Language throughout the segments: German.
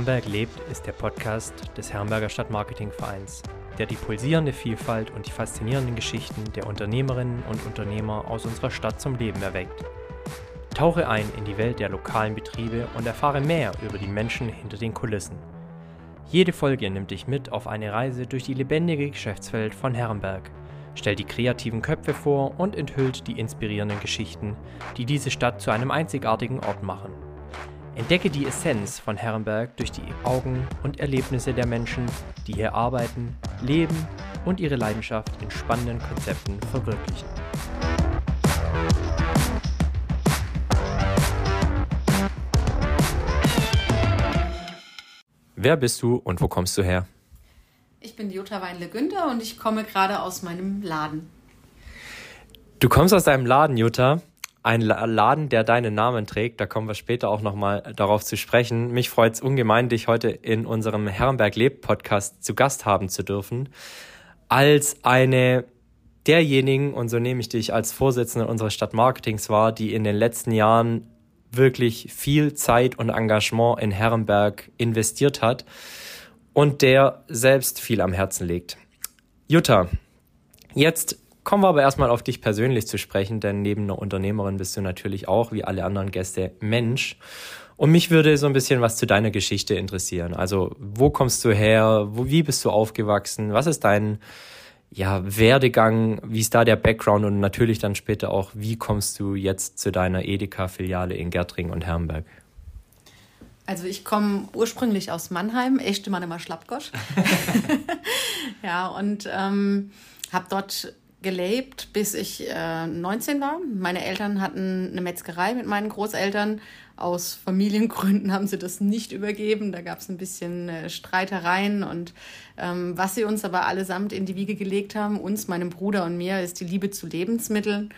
Herrenberg lebt ist der Podcast des Herrenberger Stadtmarketingvereins, der die pulsierende Vielfalt und die faszinierenden Geschichten der Unternehmerinnen und Unternehmer aus unserer Stadt zum Leben erweckt. Tauche ein in die Welt der lokalen Betriebe und erfahre mehr über die Menschen hinter den Kulissen. Jede Folge nimmt dich mit auf eine Reise durch die lebendige Geschäftswelt von Herrenberg, stellt die kreativen Köpfe vor und enthüllt die inspirierenden Geschichten, die diese Stadt zu einem einzigartigen Ort machen. Entdecke die Essenz von Herrenberg durch die Augen und Erlebnisse der Menschen, die hier arbeiten, leben und ihre Leidenschaft in spannenden Konzepten verwirklichen. Wer bist du und wo kommst du her? Ich bin Jutta Weinle-Günther und ich komme gerade aus meinem Laden. Du kommst aus deinem Laden, Jutta ein Laden, der deinen Namen trägt. Da kommen wir später auch nochmal darauf zu sprechen. Mich freut es ungemein, dich heute in unserem Herrenberg Lebt Podcast zu Gast haben zu dürfen. Als eine derjenigen, und so nehme ich dich als Vorsitzende unseres Stadtmarketings wahr, die in den letzten Jahren wirklich viel Zeit und Engagement in Herrenberg investiert hat und der selbst viel am Herzen legt. Jutta, jetzt Kommen wir aber erstmal auf dich persönlich zu sprechen, denn neben einer Unternehmerin bist du natürlich auch, wie alle anderen Gäste, Mensch. Und mich würde so ein bisschen was zu deiner Geschichte interessieren. Also, wo kommst du her? Wo, wie bist du aufgewachsen? Was ist dein ja, Werdegang? Wie ist da der Background? Und natürlich dann später auch, wie kommst du jetzt zu deiner Edeka-Filiale in Gertring und Herrenberg? Also ich komme ursprünglich aus Mannheim, echte Mannemer Schlappgosch. ja, und ähm, habe dort gelebt, bis ich äh, 19 war. Meine Eltern hatten eine Metzgerei mit meinen Großeltern. Aus Familiengründen haben sie das nicht übergeben. Da gab es ein bisschen äh, Streitereien. Und ähm, was sie uns aber allesamt in die Wiege gelegt haben, uns, meinem Bruder und mir, ist die Liebe zu Lebensmitteln.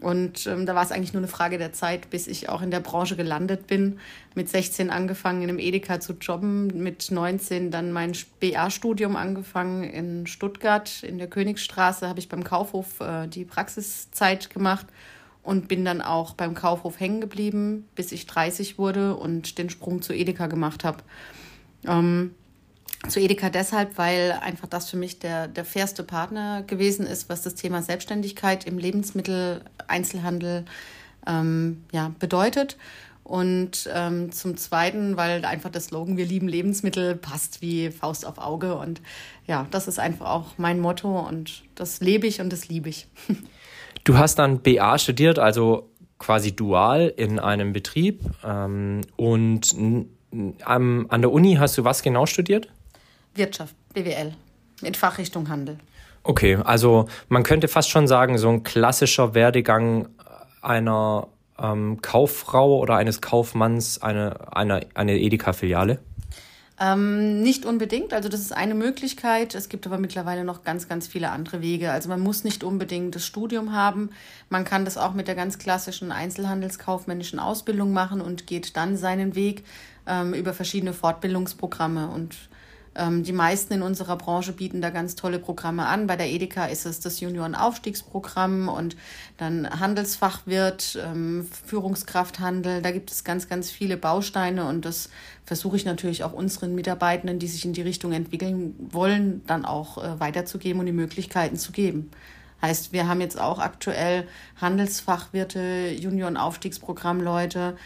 Und ähm, da war es eigentlich nur eine Frage der Zeit, bis ich auch in der Branche gelandet bin. Mit 16 angefangen in einem Edeka zu jobben, mit 19 dann mein BA-Studium angefangen in Stuttgart in der Königsstraße, habe ich beim Kaufhof äh, die Praxiszeit gemacht und bin dann auch beim Kaufhof hängen geblieben, bis ich 30 wurde und den Sprung zu Edeka gemacht habe. Ähm, zu Edeka deshalb, weil einfach das für mich der, der fairste Partner gewesen ist, was das Thema Selbstständigkeit im Lebensmitteleinzelhandel ähm, ja, bedeutet. Und ähm, zum Zweiten, weil einfach das Slogan Wir lieben Lebensmittel passt wie Faust auf Auge. Und ja, das ist einfach auch mein Motto und das lebe ich und das liebe ich. Du hast dann BA studiert, also quasi dual in einem Betrieb. Ähm, und an der Uni hast du was genau studiert? Wirtschaft, BWL, in Fachrichtung Handel. Okay, also man könnte fast schon sagen, so ein klassischer Werdegang einer ähm, Kauffrau oder eines Kaufmanns, eine, eine, eine Edeka-Filiale? Ähm, nicht unbedingt, also das ist eine Möglichkeit. Es gibt aber mittlerweile noch ganz, ganz viele andere Wege. Also man muss nicht unbedingt das Studium haben. Man kann das auch mit der ganz klassischen einzelhandelskaufmännischen Ausbildung machen und geht dann seinen Weg ähm, über verschiedene Fortbildungsprogramme. Und ähm, die meisten in unserer Branche bieten da ganz tolle Programme an. Bei der Edeka ist es das Juniorenaufstiegsprogramm und dann Handelsfachwirt, ähm, Führungskrafthandel. Da gibt es ganz, ganz viele Bausteine und das versuche ich natürlich auch unseren Mitarbeitenden, die sich in die Richtung entwickeln wollen, dann auch äh, weiterzugeben und die Möglichkeiten zu geben. Heißt, wir haben jetzt auch aktuell Handelsfachwirte, Juniorenaufstiegsprogrammleute,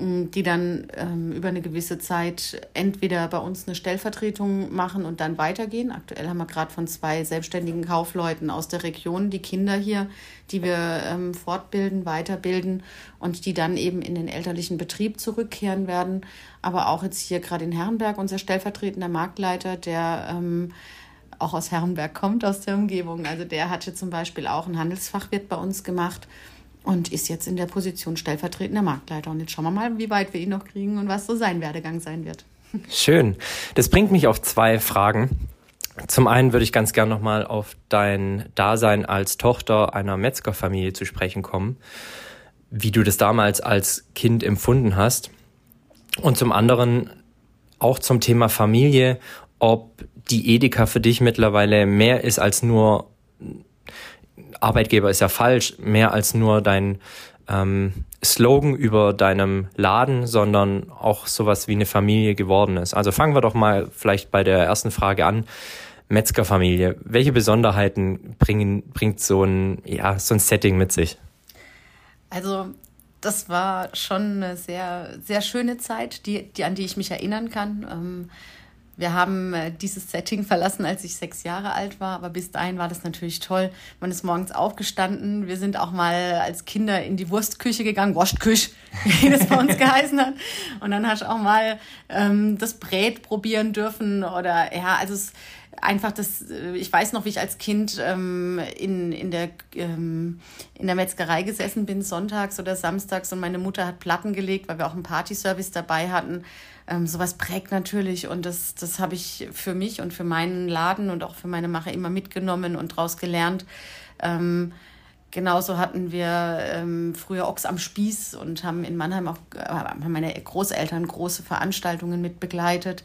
die dann ähm, über eine gewisse Zeit entweder bei uns eine Stellvertretung machen und dann weitergehen. Aktuell haben wir gerade von zwei selbstständigen Kaufleuten aus der Region die Kinder hier, die wir ähm, fortbilden, weiterbilden und die dann eben in den elterlichen Betrieb zurückkehren werden. Aber auch jetzt hier gerade in Herrenberg unser stellvertretender Marktleiter, der ähm, auch aus Herrenberg kommt, aus der Umgebung. Also der hatte zum Beispiel auch ein Handelsfachwirt bei uns gemacht und ist jetzt in der Position stellvertretender Marktleiter. Und jetzt schauen wir mal, wie weit wir ihn noch kriegen und was so sein Werdegang sein wird. Schön. Das bringt mich auf zwei Fragen. Zum einen würde ich ganz gern nochmal auf dein Dasein als Tochter einer Metzgerfamilie zu sprechen kommen, wie du das damals als Kind empfunden hast. Und zum anderen auch zum Thema Familie, ob die Edeka für dich mittlerweile mehr ist als nur Arbeitgeber ist ja falsch, mehr als nur dein ähm, Slogan über deinem Laden, sondern auch sowas wie eine Familie geworden ist. Also fangen wir doch mal vielleicht bei der ersten Frage an. Metzgerfamilie. Welche Besonderheiten bringen, bringt so ein, ja, so ein Setting mit sich? Also, das war schon eine sehr, sehr schöne Zeit, die, die, an die ich mich erinnern kann. Ähm, wir haben äh, dieses Setting verlassen, als ich sechs Jahre alt war, aber bis dahin war das natürlich toll. Man ist morgens aufgestanden. Wir sind auch mal als Kinder in die Wurstküche gegangen, Wurstküche, wie das bei uns geheißen hat. Und dann hast du auch mal ähm, das Brät probieren dürfen oder ja, also es einfach das, äh, ich weiß noch, wie ich als Kind ähm, in, in, der, ähm, in der Metzgerei gesessen bin, sonntags oder samstags und meine Mutter hat Platten gelegt, weil wir auch einen Partyservice dabei hatten ähm, sowas prägt natürlich und das, das habe ich für mich und für meinen Laden und auch für meine Mache immer mitgenommen und daraus gelernt. Ähm, genauso hatten wir ähm, früher Ochs am Spieß und haben in Mannheim auch äh, meine Großeltern große Veranstaltungen mit begleitet.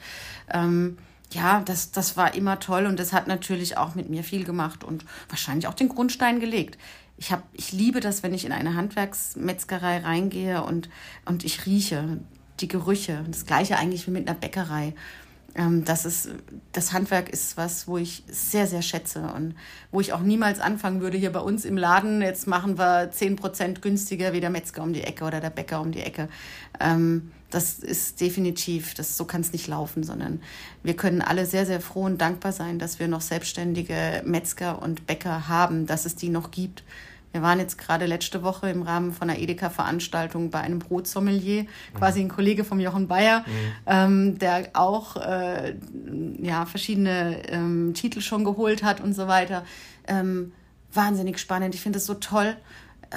Ähm, ja, das, das war immer toll und das hat natürlich auch mit mir viel gemacht und wahrscheinlich auch den Grundstein gelegt. Ich, hab, ich liebe das, wenn ich in eine Handwerksmetzgerei reingehe und, und ich rieche die Gerüche. Das gleiche eigentlich wie mit einer Bäckerei. Ähm, das, ist, das Handwerk ist was, wo ich sehr, sehr schätze und wo ich auch niemals anfangen würde, hier bei uns im Laden, jetzt machen wir 10% günstiger wie der Metzger um die Ecke oder der Bäcker um die Ecke. Ähm, das ist definitiv, das, so kann es nicht laufen, sondern wir können alle sehr, sehr froh und dankbar sein, dass wir noch selbstständige Metzger und Bäcker haben, dass es die noch gibt. Wir waren jetzt gerade letzte Woche im Rahmen von einer Edeka-Veranstaltung bei einem Brotsommelier, quasi ein Kollege vom Jochen Bayer, mhm. ähm, der auch äh, ja, verschiedene ähm, Titel schon geholt hat und so weiter. Ähm, wahnsinnig spannend. Ich finde es so toll.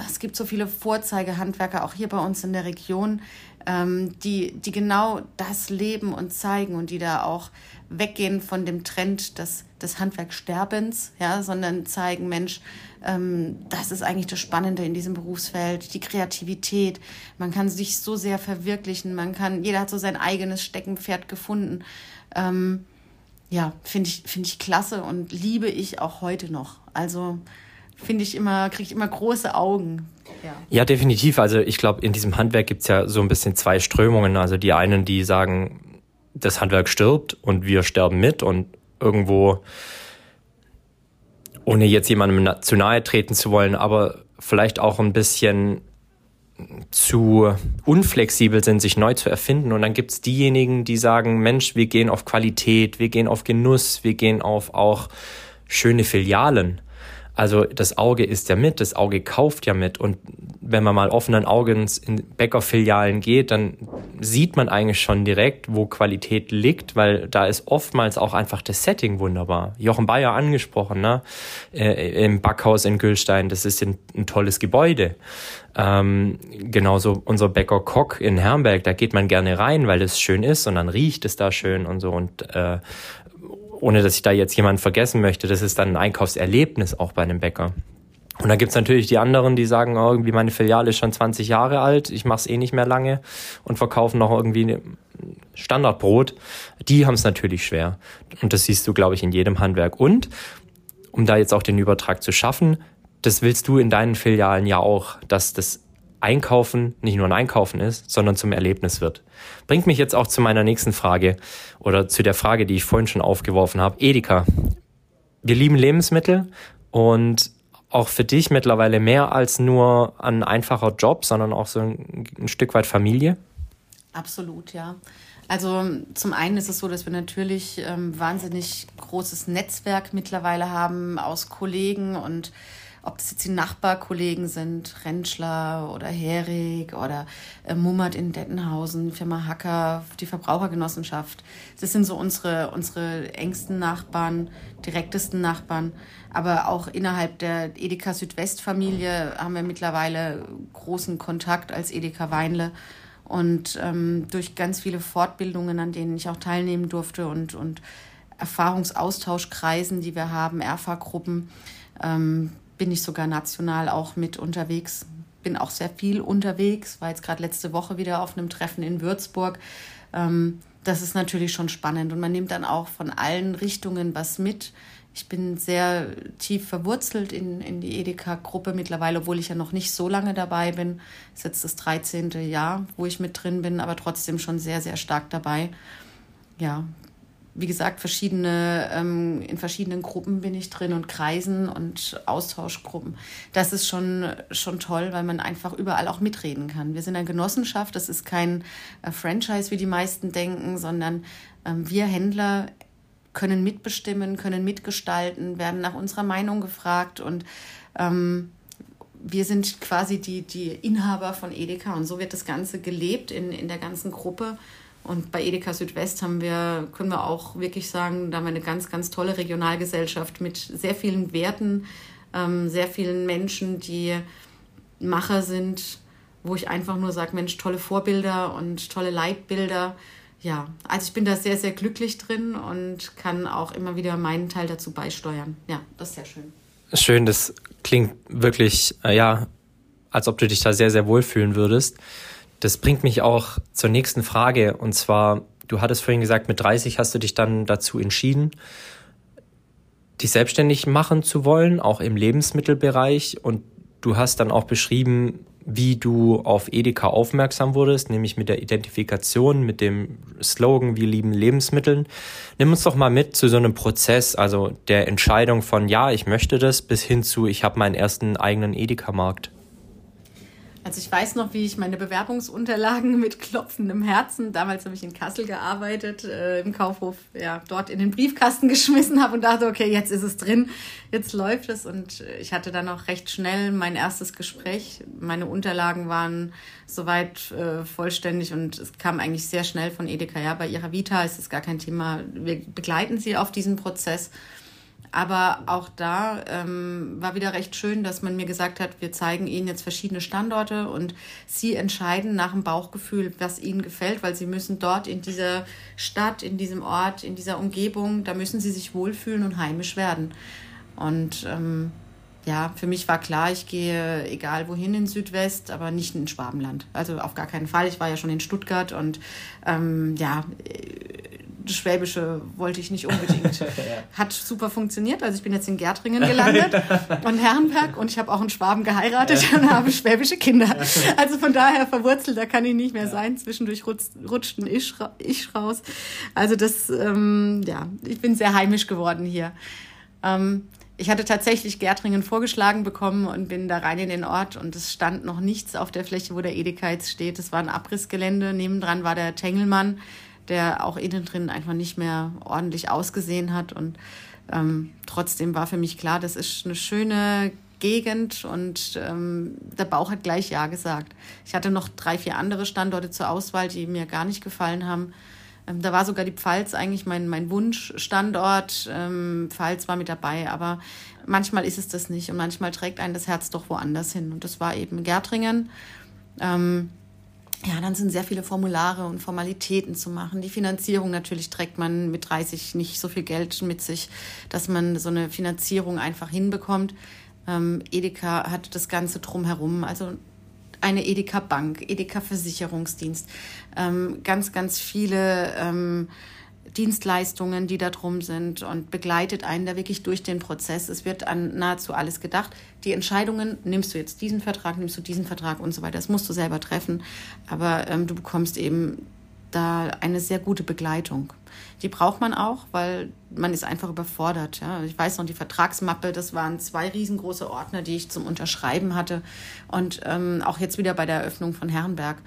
Es gibt so viele Vorzeigehandwerker, auch hier bei uns in der Region, ähm, die, die genau das leben und zeigen und die da auch weggehen von dem Trend des, des Handwerksterbens, ja, sondern zeigen, Mensch, ähm, das ist eigentlich das Spannende in diesem Berufsfeld, die Kreativität. Man kann sich so sehr verwirklichen, man kann, jeder hat so sein eigenes Steckenpferd gefunden. Ähm, ja, finde ich, finde ich klasse und liebe ich auch heute noch. Also finde ich immer, kriege ich immer große Augen. Ja. ja, definitiv. Also ich glaube, in diesem Handwerk gibt es ja so ein bisschen zwei Strömungen. Also die einen, die sagen, das Handwerk stirbt und wir sterben mit und irgendwo, ohne jetzt jemandem zu nahe treten zu wollen, aber vielleicht auch ein bisschen zu unflexibel sind, sich neu zu erfinden. Und dann gibt es diejenigen, die sagen, Mensch, wir gehen auf Qualität, wir gehen auf Genuss, wir gehen auf auch schöne Filialen. Also das Auge ist ja mit, das Auge kauft ja mit. Und wenn man mal offenen Augens in Bäckerfilialen geht, dann sieht man eigentlich schon direkt, wo Qualität liegt, weil da ist oftmals auch einfach das Setting wunderbar. Jochen Bayer angesprochen, ne? Äh, im Backhaus in Gülstein, das ist ein, ein tolles Gebäude. Ähm, genauso unser Bäcker Kock in Herrenberg, da geht man gerne rein, weil es schön ist und dann riecht es da schön und so. Und äh, ohne dass ich da jetzt jemanden vergessen möchte, das ist dann ein Einkaufserlebnis auch bei einem Bäcker. Und dann gibt's natürlich die anderen, die sagen, oh, irgendwie meine Filiale ist schon 20 Jahre alt, ich mache es eh nicht mehr lange und verkaufen noch irgendwie Standardbrot. Die haben es natürlich schwer. Und das siehst du, glaube ich, in jedem Handwerk. Und um da jetzt auch den Übertrag zu schaffen, das willst du in deinen Filialen ja auch, dass das Einkaufen nicht nur ein Einkaufen ist, sondern zum Erlebnis wird. Bringt mich jetzt auch zu meiner nächsten Frage oder zu der Frage, die ich vorhin schon aufgeworfen habe. Edeka. Wir lieben Lebensmittel und auch für dich mittlerweile mehr als nur ein einfacher Job, sondern auch so ein, ein Stück weit Familie? Absolut, ja. Also zum einen ist es so, dass wir natürlich ähm, wahnsinnig großes Netzwerk mittlerweile haben aus Kollegen und ob das jetzt die Nachbarkollegen sind, Rentschler oder Herig oder äh, Mummert in Dettenhausen, Firma Hacker, die Verbrauchergenossenschaft. Das sind so unsere, unsere engsten Nachbarn, direktesten Nachbarn. Aber auch innerhalb der Edeka Südwest-Familie haben wir mittlerweile großen Kontakt als Edeka Weinle. Und ähm, durch ganz viele Fortbildungen, an denen ich auch teilnehmen durfte und, und Erfahrungsaustauschkreisen, die wir haben, ERFA-Gruppen, ähm, bin ich sogar national auch mit unterwegs. Bin auch sehr viel unterwegs, war jetzt gerade letzte Woche wieder auf einem Treffen in Würzburg. Ähm, das ist natürlich schon spannend und man nimmt dann auch von allen Richtungen was mit. Ich bin sehr tief verwurzelt in, in die Edeka-Gruppe mittlerweile, obwohl ich ja noch nicht so lange dabei bin. Das ist jetzt das 13. Jahr, wo ich mit drin bin, aber trotzdem schon sehr, sehr stark dabei. Ja, wie gesagt, verschiedene, ähm, in verschiedenen Gruppen bin ich drin und Kreisen und Austauschgruppen. Das ist schon, schon toll, weil man einfach überall auch mitreden kann. Wir sind eine Genossenschaft, das ist kein äh, Franchise, wie die meisten denken, sondern ähm, wir Händler können mitbestimmen, können mitgestalten, werden nach unserer Meinung gefragt und ähm, wir sind quasi die, die Inhaber von Edeka und so wird das Ganze gelebt in, in der ganzen Gruppe. Und bei Edeka Südwest haben wir, können wir auch wirklich sagen, da haben wir eine ganz, ganz tolle Regionalgesellschaft mit sehr vielen Werten, ähm, sehr vielen Menschen, die Macher sind, wo ich einfach nur sage, Mensch, tolle Vorbilder und tolle Leitbilder. Ja, also ich bin da sehr, sehr glücklich drin und kann auch immer wieder meinen Teil dazu beisteuern. Ja, das ist sehr schön. Schön, das klingt wirklich, äh, ja, als ob du dich da sehr, sehr wohlfühlen würdest. Das bringt mich auch zur nächsten Frage. Und zwar, du hattest vorhin gesagt, mit 30 hast du dich dann dazu entschieden, dich selbstständig machen zu wollen, auch im Lebensmittelbereich. Und du hast dann auch beschrieben, wie du auf Edeka aufmerksam wurdest, nämlich mit der Identifikation, mit dem Slogan, wir lieben Lebensmitteln. Nimm uns doch mal mit zu so einem Prozess, also der Entscheidung von, ja, ich möchte das, bis hin zu, ich habe meinen ersten eigenen Edeka-Markt. Also ich weiß noch, wie ich meine Bewerbungsunterlagen mit klopfendem Herzen, damals habe ich in Kassel gearbeitet, äh, im Kaufhof, ja, dort in den Briefkasten geschmissen habe und dachte, okay, jetzt ist es drin, jetzt läuft es. Und ich hatte dann auch recht schnell mein erstes Gespräch. Meine Unterlagen waren soweit äh, vollständig und es kam eigentlich sehr schnell von Edeka. Ja, bei ihrer Vita ist es gar kein Thema. Wir begleiten sie auf diesen Prozess. Aber auch da ähm, war wieder recht schön, dass man mir gesagt hat, wir zeigen Ihnen jetzt verschiedene Standorte und Sie entscheiden nach dem Bauchgefühl, was Ihnen gefällt, weil Sie müssen dort in dieser Stadt, in diesem Ort, in dieser Umgebung, da müssen Sie sich wohlfühlen und heimisch werden. Und ähm, ja, für mich war klar, ich gehe egal wohin in Südwest, aber nicht in Schwabenland. Also auf gar keinen Fall. Ich war ja schon in Stuttgart und ähm, ja, das Schwäbische wollte ich nicht unbedingt. Hat super funktioniert. Also ich bin jetzt in Gärtringen gelandet und Herrenberg und ich habe auch einen Schwaben geheiratet und habe schwäbische Kinder. Also von daher verwurzelt, da kann ich nicht mehr sein. Zwischendurch rutscht, rutscht ein Ich, ich raus. Also das, ähm, ja, ich bin sehr heimisch geworden hier. Ähm, ich hatte tatsächlich Gärtringen vorgeschlagen bekommen und bin da rein in den Ort und es stand noch nichts auf der Fläche, wo der Edeka jetzt steht. Es war ein Abrissgelände. Nebendran war der Tengelmann der auch innen drin einfach nicht mehr ordentlich ausgesehen hat. Und ähm, trotzdem war für mich klar, das ist eine schöne Gegend und ähm, der Bauch hat gleich Ja gesagt. Ich hatte noch drei, vier andere Standorte zur Auswahl, die mir gar nicht gefallen haben. Ähm, da war sogar die Pfalz eigentlich mein, mein Wunschstandort. Ähm, Pfalz war mit dabei, aber manchmal ist es das nicht und manchmal trägt einen das Herz doch woanders hin. Und das war eben Gärtringen. Ähm, ja, dann sind sehr viele Formulare und Formalitäten zu machen. Die Finanzierung natürlich trägt man mit 30 nicht so viel Geld mit sich, dass man so eine Finanzierung einfach hinbekommt. Ähm, Edeka hat das Ganze drumherum, also eine Edeka Bank, Edeka Versicherungsdienst, ähm, ganz, ganz viele ähm, Dienstleistungen, die da drum sind und begleitet einen da wirklich durch den Prozess. Es wird an nahezu alles gedacht. Die Entscheidungen, nimmst du jetzt diesen Vertrag, nimmst du diesen Vertrag und so weiter, das musst du selber treffen. Aber ähm, du bekommst eben da eine sehr gute Begleitung. Die braucht man auch, weil man ist einfach überfordert. Ja. Ich weiß noch, die Vertragsmappe, das waren zwei riesengroße Ordner, die ich zum Unterschreiben hatte. Und ähm, auch jetzt wieder bei der Eröffnung von Herrenberg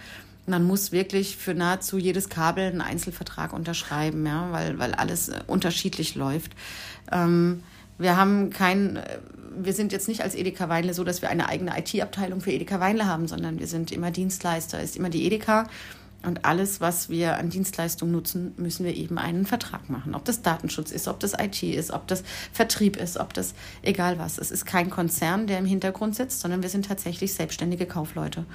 man muss wirklich für nahezu jedes Kabel einen Einzelvertrag unterschreiben, ja, weil, weil alles äh, unterschiedlich läuft. Ähm, wir haben kein, äh, wir sind jetzt nicht als Edeka Weinle so, dass wir eine eigene IT-Abteilung für Edeka Weinle haben, sondern wir sind immer Dienstleister, ist immer die Edeka. Und alles, was wir an Dienstleistungen nutzen, müssen wir eben einen Vertrag machen. Ob das Datenschutz ist, ob das IT ist, ob das Vertrieb ist, ob das egal was. Es ist kein Konzern, der im Hintergrund sitzt, sondern wir sind tatsächlich selbstständige Kaufleute. Mhm.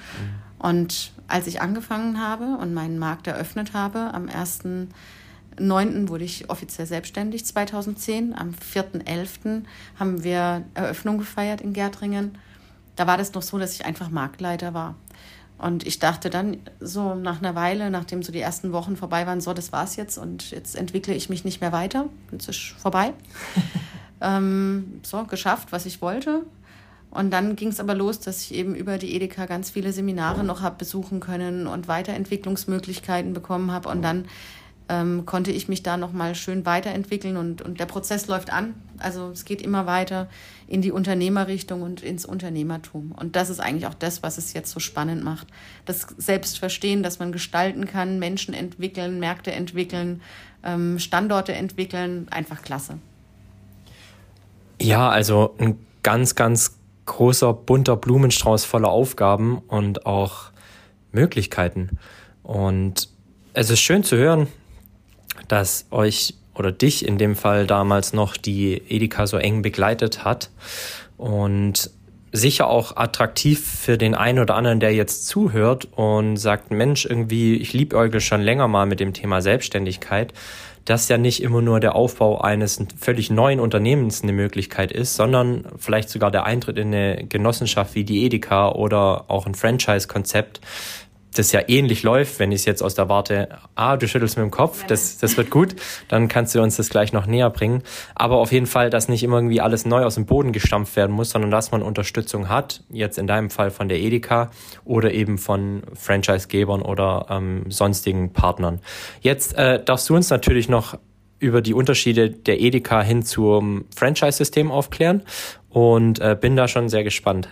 Und als ich angefangen habe und meinen Markt eröffnet habe, am 1.9. wurde ich offiziell selbstständig, 2010. Am 4.11. haben wir Eröffnung gefeiert in Gärtringen. Da war das noch so, dass ich einfach Marktleiter war. Und ich dachte dann so nach einer Weile, nachdem so die ersten Wochen vorbei waren, so, das war's jetzt und jetzt entwickle ich mich nicht mehr weiter. Jetzt ist vorbei. ähm, so, geschafft, was ich wollte. Und dann ging es aber los, dass ich eben über die Edeka ganz viele Seminare noch habe besuchen können und Weiterentwicklungsmöglichkeiten bekommen habe. Und dann ähm, konnte ich mich da nochmal schön weiterentwickeln und, und der Prozess läuft an. Also es geht immer weiter in die Unternehmerrichtung und ins Unternehmertum. Und das ist eigentlich auch das, was es jetzt so spannend macht. Das Selbstverstehen, dass man gestalten kann, Menschen entwickeln, Märkte entwickeln, ähm, Standorte entwickeln, einfach klasse. Ja, also ein ganz, ganz großer, bunter Blumenstrauß voller Aufgaben und auch Möglichkeiten. Und es ist schön zu hören, dass euch oder dich in dem Fall damals noch die Edeka so eng begleitet hat und sicher auch attraktiv für den einen oder anderen, der jetzt zuhört und sagt, Mensch, irgendwie, ich liebäugle schon länger mal mit dem Thema Selbstständigkeit, dass ja nicht immer nur der Aufbau eines völlig neuen Unternehmens eine Möglichkeit ist, sondern vielleicht sogar der Eintritt in eine Genossenschaft wie die Edeka oder auch ein Franchise-Konzept das ja ähnlich läuft, wenn ich es jetzt aus der Warte, ah, du schüttelst mit dem Kopf, das, das wird gut, dann kannst du uns das gleich noch näher bringen. Aber auf jeden Fall, dass nicht immer irgendwie alles neu aus dem Boden gestampft werden muss, sondern dass man Unterstützung hat, jetzt in deinem Fall von der Edeka oder eben von Franchisegebern oder ähm, sonstigen Partnern. Jetzt äh, darfst du uns natürlich noch über die Unterschiede der Edeka hin zum Franchise-System aufklären und äh, bin da schon sehr gespannt.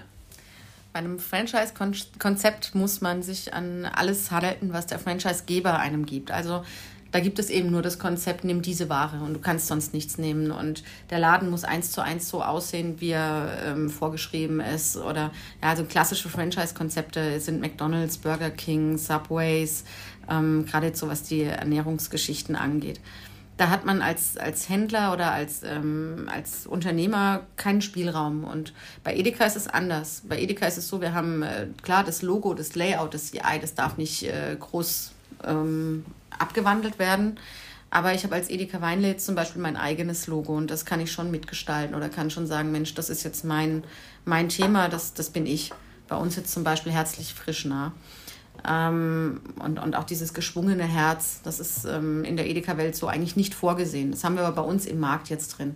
Bei einem Franchise-Konzept muss man sich an alles halten, was der Franchise-Geber einem gibt. Also da gibt es eben nur das Konzept, nimm diese Ware und du kannst sonst nichts nehmen. Und der Laden muss eins zu eins so aussehen, wie er ähm, vorgeschrieben ist. Oder ja, also klassische Franchise-Konzepte sind McDonalds, Burger King, Subways, ähm, gerade jetzt so was die Ernährungsgeschichten angeht da hat man als, als Händler oder als, ähm, als Unternehmer keinen Spielraum. Und bei Edeka ist es anders. Bei Edeka ist es so, wir haben äh, klar das Logo, das Layout, das CI, das darf nicht äh, groß ähm, abgewandelt werden. Aber ich habe als Edeka Weinlädt zum Beispiel mein eigenes Logo und das kann ich schon mitgestalten oder kann schon sagen, Mensch, das ist jetzt mein, mein Thema, das, das bin ich. Bei uns jetzt zum Beispiel herzlich frisch nah. Ähm, und, und auch dieses geschwungene Herz, das ist ähm, in der Edeka-Welt so eigentlich nicht vorgesehen. Das haben wir aber bei uns im Markt jetzt drin.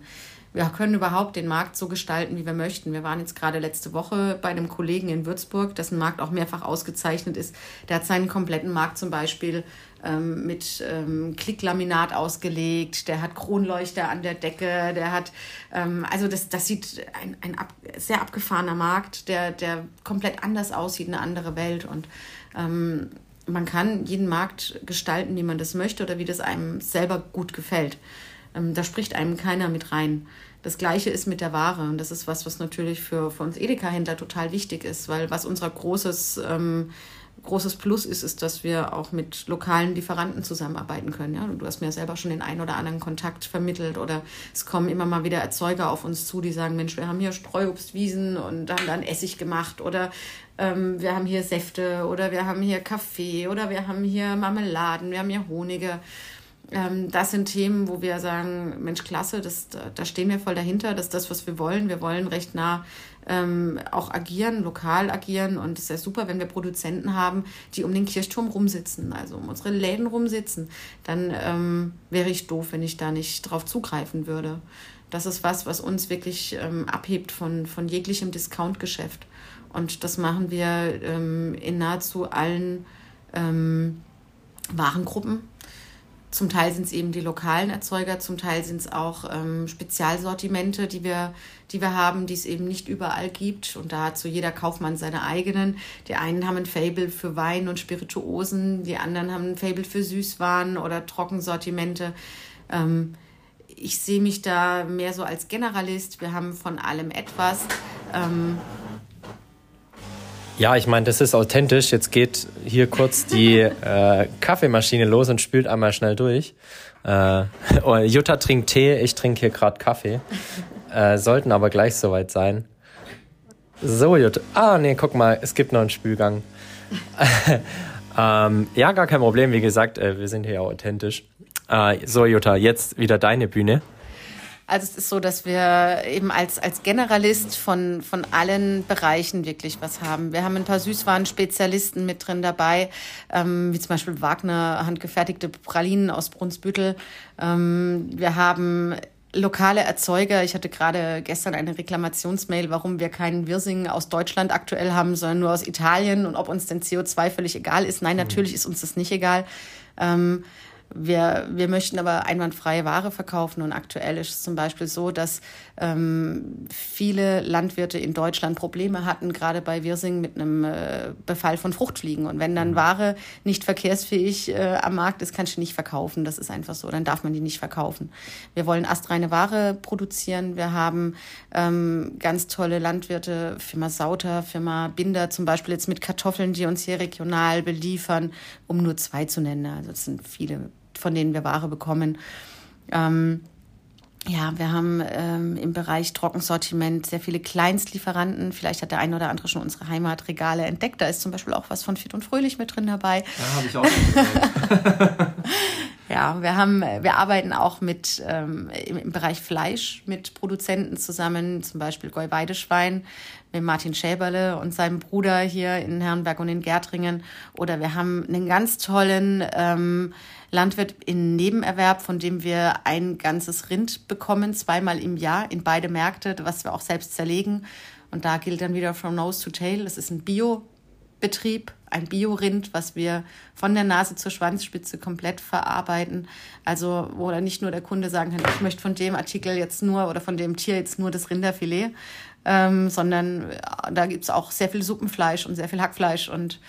Wir können überhaupt den Markt so gestalten, wie wir möchten. Wir waren jetzt gerade letzte Woche bei einem Kollegen in Würzburg, dessen Markt auch mehrfach ausgezeichnet ist. Der hat seinen kompletten Markt zum Beispiel ähm, mit ähm, Klicklaminat ausgelegt, der hat Kronleuchter an der Decke, der hat, ähm, also das, das sieht ein, ein ab, sehr abgefahrener Markt, der, der komplett anders aussieht, eine andere Welt. Und ähm, man kann jeden Markt gestalten, wie man das möchte oder wie das einem selber gut gefällt. Ähm, da spricht einem keiner mit rein. Das Gleiche ist mit der Ware. Und das ist was, was natürlich für, für uns Edeka-Händler total wichtig ist, weil was unser großes, ähm, großes Plus ist, ist, dass wir auch mit lokalen Lieferanten zusammenarbeiten können. Ja? Du hast mir selber schon den einen oder anderen Kontakt vermittelt oder es kommen immer mal wieder Erzeuger auf uns zu, die sagen, Mensch, wir haben hier Streuobstwiesen und haben dann Essig gemacht oder ähm, wir haben hier Säfte oder wir haben hier Kaffee oder wir haben hier Marmeladen, wir haben hier Honige. Ähm, das sind Themen, wo wir sagen, Mensch, klasse, das, da stehen wir voll dahinter, das ist das, was wir wollen. Wir wollen recht nah ähm, auch agieren, lokal agieren und es ist ja super, wenn wir Produzenten haben, die um den Kirchturm rumsitzen, also um unsere Läden rumsitzen. Dann ähm, wäre ich doof, wenn ich da nicht drauf zugreifen würde. Das ist was, was uns wirklich ähm, abhebt von, von jeglichem Discount-Geschäft. Und das machen wir ähm, in nahezu allen ähm, Warengruppen. Zum Teil sind es eben die lokalen Erzeuger, zum Teil sind es auch ähm, Spezialsortimente, die wir, die wir haben, die es eben nicht überall gibt. Und da hat so jeder Kaufmann seine eigenen. Die einen haben ein Fable für Wein und Spirituosen, die anderen haben ein Fable für Süßwaren oder Trockensortimente. Ähm, ich sehe mich da mehr so als Generalist. Wir haben von allem etwas. Ähm, ja, ich meine, das ist authentisch. Jetzt geht hier kurz die äh, Kaffeemaschine los und spült einmal schnell durch. Äh, oh, Jutta trinkt Tee, ich trinke hier gerade Kaffee. Äh, sollten aber gleich soweit sein. So, Jutta. Ah, nee, guck mal, es gibt noch einen Spülgang. ähm, ja, gar kein Problem. Wie gesagt, äh, wir sind hier ja authentisch. Äh, so, Jutta, jetzt wieder deine Bühne. Also es ist so, dass wir eben als, als Generalist von, von allen Bereichen wirklich was haben. Wir haben ein paar Süßwaren-Spezialisten mit drin dabei, ähm, wie zum Beispiel Wagner handgefertigte Pralinen aus Brunsbüttel. Ähm, wir haben lokale Erzeuger, ich hatte gerade gestern eine Reklamationsmail, warum wir keinen Wirsing aus Deutschland aktuell haben, sondern nur aus Italien und ob uns denn CO2 völlig egal ist. Nein, mhm. natürlich ist uns das nicht egal. Ähm, wir, wir möchten aber einwandfreie Ware verkaufen und aktuell ist es zum Beispiel so, dass ähm, viele Landwirte in Deutschland Probleme hatten, gerade bei Wirsing mit einem äh, Befall von Fruchtfliegen. Und wenn dann mhm. Ware nicht verkehrsfähig äh, am Markt ist, kannst du nicht verkaufen. Das ist einfach so. Dann darf man die nicht verkaufen. Wir wollen astreine Ware produzieren. Wir haben ähm, ganz tolle Landwirte, Firma Sauter, Firma Binder zum Beispiel jetzt mit Kartoffeln, die uns hier regional beliefern, um nur zwei zu nennen. Also es sind viele von denen wir Ware bekommen. Ähm, ja, wir haben ähm, im Bereich Trockensortiment sehr viele Kleinstlieferanten. Vielleicht hat der eine oder andere schon unsere Heimatregale entdeckt. Da ist zum Beispiel auch was von Fit und Fröhlich mit drin dabei. Ja, habe ich auch. ja, wir haben, wir arbeiten auch mit ähm, im, im, Bereich Fleisch mit Produzenten zusammen, zum Beispiel Goy Weideschwein mit Martin Schäberle und seinem Bruder hier in Herrenberg und in Gärtringen. Oder wir haben einen ganz tollen ähm, Landwirt in Nebenerwerb, von dem wir ein ganzes Rind bekommen, zweimal im Jahr in beide Märkte, was wir auch selbst zerlegen. Und da gilt dann wieder from nose to tail. Das ist ein Bio-Betrieb, ein Biorind, was wir von der Nase zur Schwanzspitze komplett verarbeiten. Also, wo dann nicht nur der Kunde sagen kann, ich möchte von dem Artikel jetzt nur oder von dem Tier jetzt nur das Rinderfilet, ähm, sondern äh, da gibt's auch sehr viel Suppenfleisch und sehr viel Hackfleisch und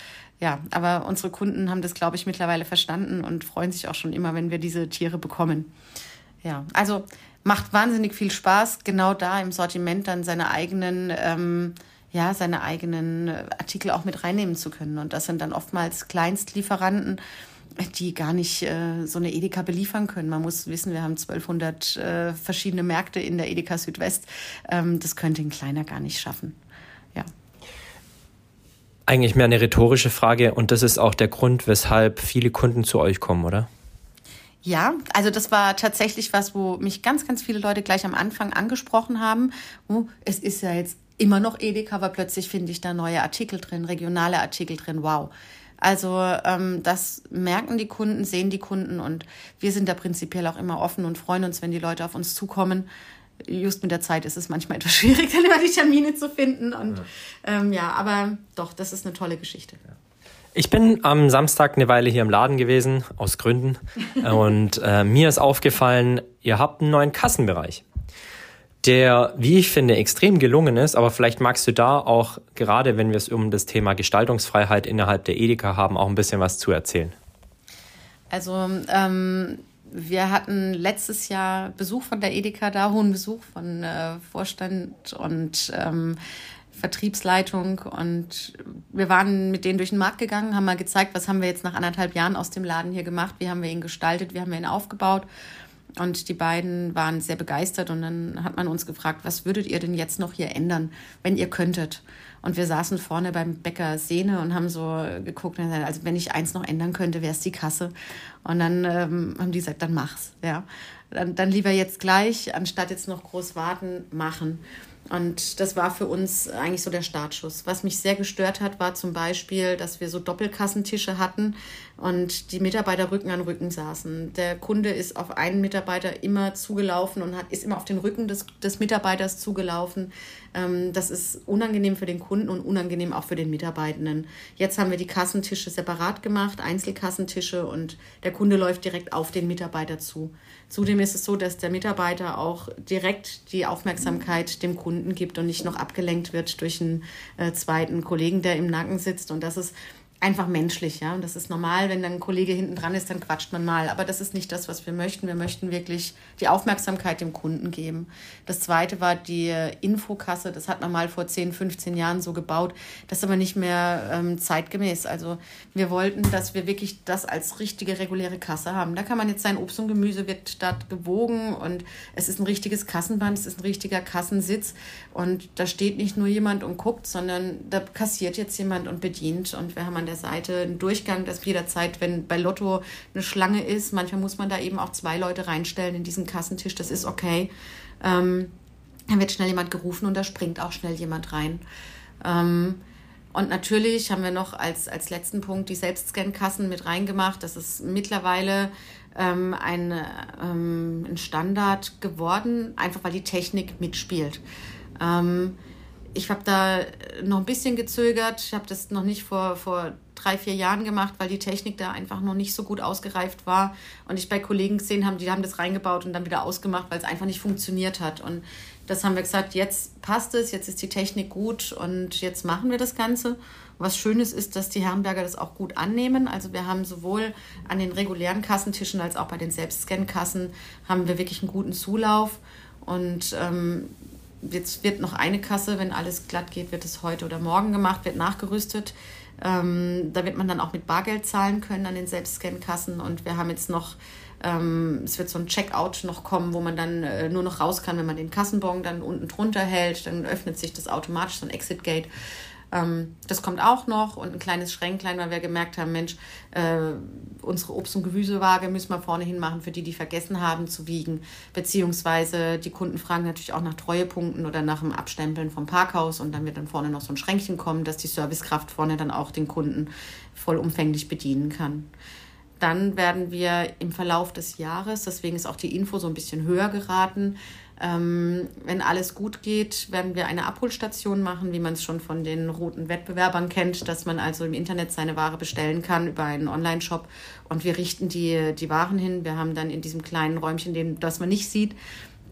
ja, aber unsere Kunden haben das, glaube ich, mittlerweile verstanden und freuen sich auch schon immer, wenn wir diese Tiere bekommen. Ja, also macht wahnsinnig viel Spaß, genau da im Sortiment dann seine eigenen, ähm, ja, seine eigenen Artikel auch mit reinnehmen zu können. Und das sind dann oftmals Kleinstlieferanten, die gar nicht äh, so eine Edeka beliefern können. Man muss wissen, wir haben 1200 äh, verschiedene Märkte in der Edeka Südwest. Ähm, das könnte ein kleiner gar nicht schaffen. Ja. Eigentlich mehr eine rhetorische Frage und das ist auch der Grund, weshalb viele Kunden zu euch kommen, oder? Ja, also das war tatsächlich was, wo mich ganz, ganz viele Leute gleich am Anfang angesprochen haben. Oh, es ist ja jetzt immer noch Edeka, aber plötzlich finde ich da neue Artikel drin, regionale Artikel drin. Wow. Also ähm, das merken die Kunden, sehen die Kunden und wir sind da prinzipiell auch immer offen und freuen uns, wenn die Leute auf uns zukommen just mit der Zeit ist es manchmal etwas schwierig, dann immer die Termine zu finden. Und ja, ähm, ja aber doch, das ist eine tolle Geschichte. Ich bin am Samstag eine Weile hier im Laden gewesen, aus Gründen. und äh, mir ist aufgefallen, ihr habt einen neuen Kassenbereich, der, wie ich finde, extrem gelungen ist. Aber vielleicht magst du da auch, gerade wenn wir es um das Thema Gestaltungsfreiheit innerhalb der Edeka haben, auch ein bisschen was zu erzählen. Also ähm, wir hatten letztes Jahr Besuch von der Edeka da, hohen Besuch von äh, Vorstand und ähm, Vertriebsleitung. Und wir waren mit denen durch den Markt gegangen, haben mal gezeigt, was haben wir jetzt nach anderthalb Jahren aus dem Laden hier gemacht, wie haben wir ihn gestaltet, wie haben wir ihn aufgebaut. Und die beiden waren sehr begeistert. Und dann hat man uns gefragt, was würdet ihr denn jetzt noch hier ändern, wenn ihr könntet? Und wir saßen vorne beim Bäcker Sehne und haben so geguckt, also wenn ich eins noch ändern könnte, wäre es die Kasse. Und dann ähm, haben die gesagt, dann mach's. Ja. Dann, dann lieber jetzt gleich, anstatt jetzt noch groß warten, machen. Und das war für uns eigentlich so der Startschuss. Was mich sehr gestört hat, war zum Beispiel, dass wir so Doppelkassentische hatten und die Mitarbeiter Rücken an Rücken saßen. Der Kunde ist auf einen Mitarbeiter immer zugelaufen und hat, ist immer auf den Rücken des, des Mitarbeiters zugelaufen. Ähm, das ist unangenehm für den Kunden und unangenehm auch für den Mitarbeitenden. Jetzt haben wir die Kassentische separat gemacht, Einzelkassentische und der Kunde läuft direkt auf den Mitarbeiter zu. Zudem ist es so, dass der Mitarbeiter auch direkt die Aufmerksamkeit dem Kunden gibt und nicht noch abgelenkt wird durch einen äh, zweiten Kollegen, der im Nacken sitzt. Und das ist einfach menschlich, ja. Und das ist normal, wenn dann ein Kollege hinten dran ist, dann quatscht man mal. Aber das ist nicht das, was wir möchten. Wir möchten wirklich die Aufmerksamkeit dem Kunden geben. Das zweite war die Infokasse. Das hat man mal vor 10, 15 Jahren so gebaut. Das ist aber nicht mehr ähm, zeitgemäß. Also wir wollten, dass wir wirklich das als richtige reguläre Kasse haben. Da kann man jetzt sein Obst und Gemüse wird dort gewogen und es ist ein richtiges Kassenband, es ist ein richtiger Kassensitz und da steht nicht nur jemand und guckt, sondern da kassiert jetzt jemand und bedient und wir haben an der Seite einen Durchgang, dass jederzeit, wenn bei Lotto eine Schlange ist, manchmal muss man da eben auch zwei Leute reinstellen in diesen Kassentisch, das ist okay. Ähm, dann wird schnell jemand gerufen und da springt auch schnell jemand rein. Ähm, Und natürlich haben wir noch als, als letzten Punkt die Selbstscan-Kassen mit reingemacht. Das ist mittlerweile ähm, ein, ähm, ein Standard geworden, einfach weil die Technik mitspielt. Ähm, ich habe da noch ein bisschen gezögert. Ich habe das noch nicht vor, vor drei, vier Jahren gemacht, weil die Technik da einfach noch nicht so gut ausgereift war. Und ich bei Kollegen gesehen habe, die haben das reingebaut und dann wieder ausgemacht, weil es einfach nicht funktioniert hat. Und das haben wir gesagt, jetzt passt es, jetzt ist die Technik gut und jetzt machen wir das Ganze. Was Schönes ist, dass die Herrenberger das auch gut annehmen. Also wir haben sowohl an den regulären Kassentischen als auch bei den Selbstscan-Kassen haben wir wirklich einen guten Zulauf. Und ähm, jetzt wird noch eine Kasse, wenn alles glatt geht, wird es heute oder morgen gemacht, wird nachgerüstet. Ähm, da wird man dann auch mit Bargeld zahlen können an den Selbstscan-Kassen. Und wir haben jetzt noch, ähm, es wird so ein Checkout noch kommen, wo man dann äh, nur noch raus kann, wenn man den Kassenbon dann unten drunter hält. Dann öffnet sich das automatisch, so ein Exit-Gate. Ähm, das kommt auch noch und ein kleines Schränklein, weil wir gemerkt haben, Mensch, äh, unsere Obst- und Gemüsewaage müssen wir vorne hin machen für die, die vergessen haben zu wiegen. Beziehungsweise die Kunden fragen natürlich auch nach Treuepunkten oder nach dem Abstempeln vom Parkhaus und dann wird dann vorne noch so ein Schränkchen kommen, dass die Servicekraft vorne dann auch den Kunden vollumfänglich bedienen kann. Dann werden wir im Verlauf des Jahres, deswegen ist auch die Info so ein bisschen höher geraten, ähm, wenn alles gut geht, werden wir eine Abholstation machen, wie man es schon von den roten Wettbewerbern kennt, dass man also im Internet seine Ware bestellen kann über einen Online-Shop und wir richten die, die Waren hin. Wir haben dann in diesem kleinen Räumchen, den, das man nicht sieht,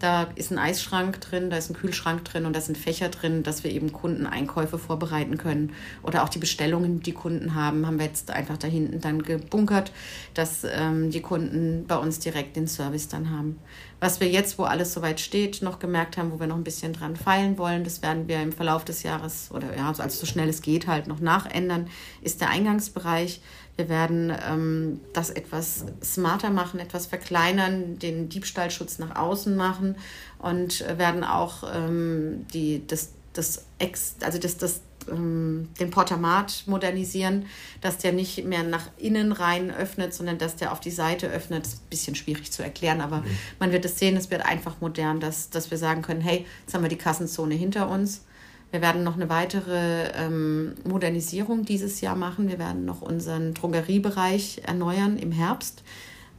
da ist ein Eisschrank drin, da ist ein Kühlschrank drin und da sind Fächer drin, dass wir eben Kundeneinkäufe vorbereiten können. Oder auch die Bestellungen, die Kunden haben, haben wir jetzt einfach da hinten dann gebunkert, dass ähm, die Kunden bei uns direkt den Service dann haben. Was wir jetzt, wo alles soweit steht, noch gemerkt haben, wo wir noch ein bisschen dran feilen wollen, das werden wir im Verlauf des Jahres oder ja, also so schnell es geht halt noch nachändern, ist der Eingangsbereich. Wir werden ähm, das etwas smarter machen, etwas verkleinern, den Diebstahlschutz nach außen machen und werden auch ähm, die, das, das, Ex, also das, das, ähm, den Portamat modernisieren, dass der nicht mehr nach innen rein öffnet, sondern dass der auf die Seite öffnet. Das ist ein bisschen schwierig zu erklären, aber mhm. man wird es sehen, es wird einfach modern, dass, dass wir sagen können, hey, jetzt haben wir die Kassenzone hinter uns wir werden noch eine weitere ähm, Modernisierung dieses Jahr machen. Wir werden noch unseren Drogeriebereich erneuern im Herbst.